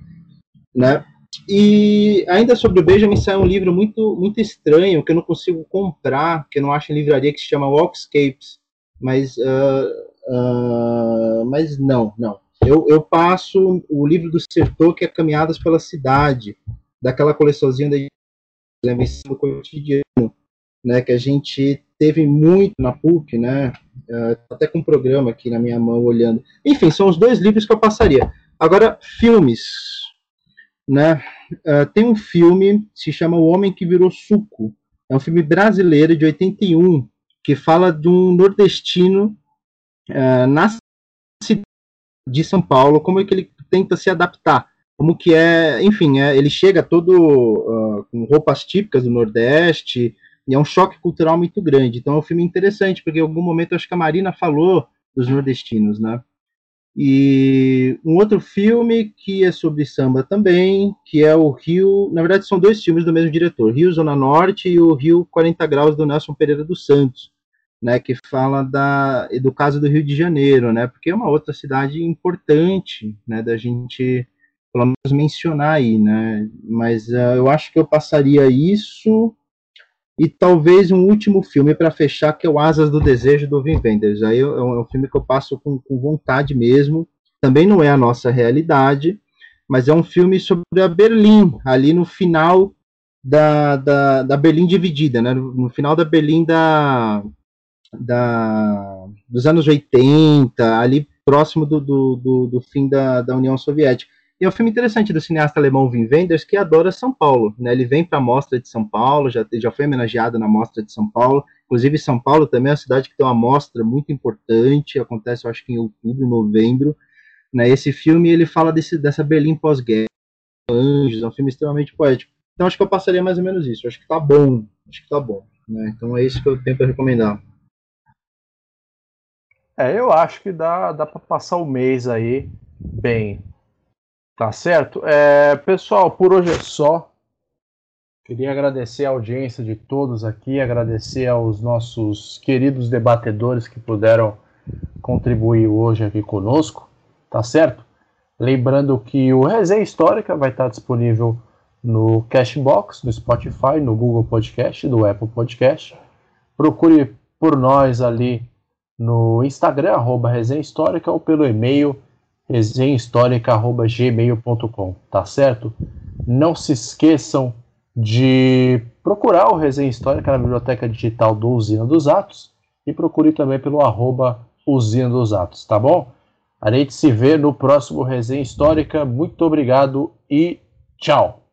né? E ainda sobre o Benjamin saiu um livro muito, muito estranho que eu não consigo comprar, que eu não acho em livraria, que se chama Walkscapes. Mas, uh, uh, mas não, não. Eu, eu passo o livro do Sertor, que é Caminhadas pela Cidade, daquela coleçãozinha da do cotidiano, né, que a gente teve muito na PUC, né, uh, até com um programa aqui na minha mão olhando. Enfim, são os dois livros que eu passaria. Agora, filmes, né, uh, tem um filme, se chama O Homem que Virou Suco, é um filme brasileiro de 81, que fala de um nordestino uh, na cidade de São Paulo, como é que ele tenta se adaptar, como que é, enfim, é, ele chega todo uh, com roupas típicas do Nordeste, e é um choque cultural muito grande. Então é um filme interessante, porque em algum momento acho que a Marina falou dos nordestinos, né? E um outro filme que é sobre samba também, que é o Rio. Na verdade, são dois filmes do mesmo diretor: Rio Zona Norte e o Rio 40 Graus do Nelson Pereira dos Santos, né? Que fala da, do caso do Rio de Janeiro, né? Porque é uma outra cidade importante, né? Da gente, pelo menos, mencionar aí, né? Mas uh, eu acho que eu passaria isso e talvez um último filme para fechar, que é o Asas do Desejo do Wim Wenders. Aí é um, é um filme que eu passo com, com, vontade mesmo. Também não é a nossa realidade, mas é um filme sobre a Berlim, ali no final da, da, da Berlim dividida, né? no, no final da Berlim da, da, dos anos 80, ali próximo do, do, do, do fim da, da União Soviética. E é um filme interessante do cineasta alemão Wim Wenders, que adora São Paulo. Né? Ele vem para a Mostra de São Paulo, já, já foi homenageado na Mostra de São Paulo. Inclusive, São Paulo também é uma cidade que tem uma mostra muito importante, acontece, eu acho que em outubro, novembro. Né? Esse filme ele fala desse, dessa Berlim pós-guerra, Anjos, é um filme extremamente poético. Então, acho que eu passaria mais ou menos isso. Acho que tá bom. Acho que tá bom. Né? Então, é isso que eu tenho para recomendar. É, eu acho que dá, dá para passar o mês aí bem. Tá certo? É, pessoal, por hoje é só. Queria agradecer a audiência de todos aqui, agradecer aos nossos queridos debatedores que puderam contribuir hoje aqui conosco, tá certo? Lembrando que o Resenha Histórica vai estar disponível no Cashbox, no Spotify, no Google Podcast, do Apple Podcast. Procure por nós ali no Instagram, arroba Resenha Histórica, ou pelo e-mail resenhahistórica.gmail.com, tá certo? Não se esqueçam de procurar o Resenha Histórica na biblioteca digital do Usina dos Atos e procure também pelo arroba Usina dos Atos, tá bom? A gente se vê no próximo Resenha Histórica. Muito obrigado e tchau!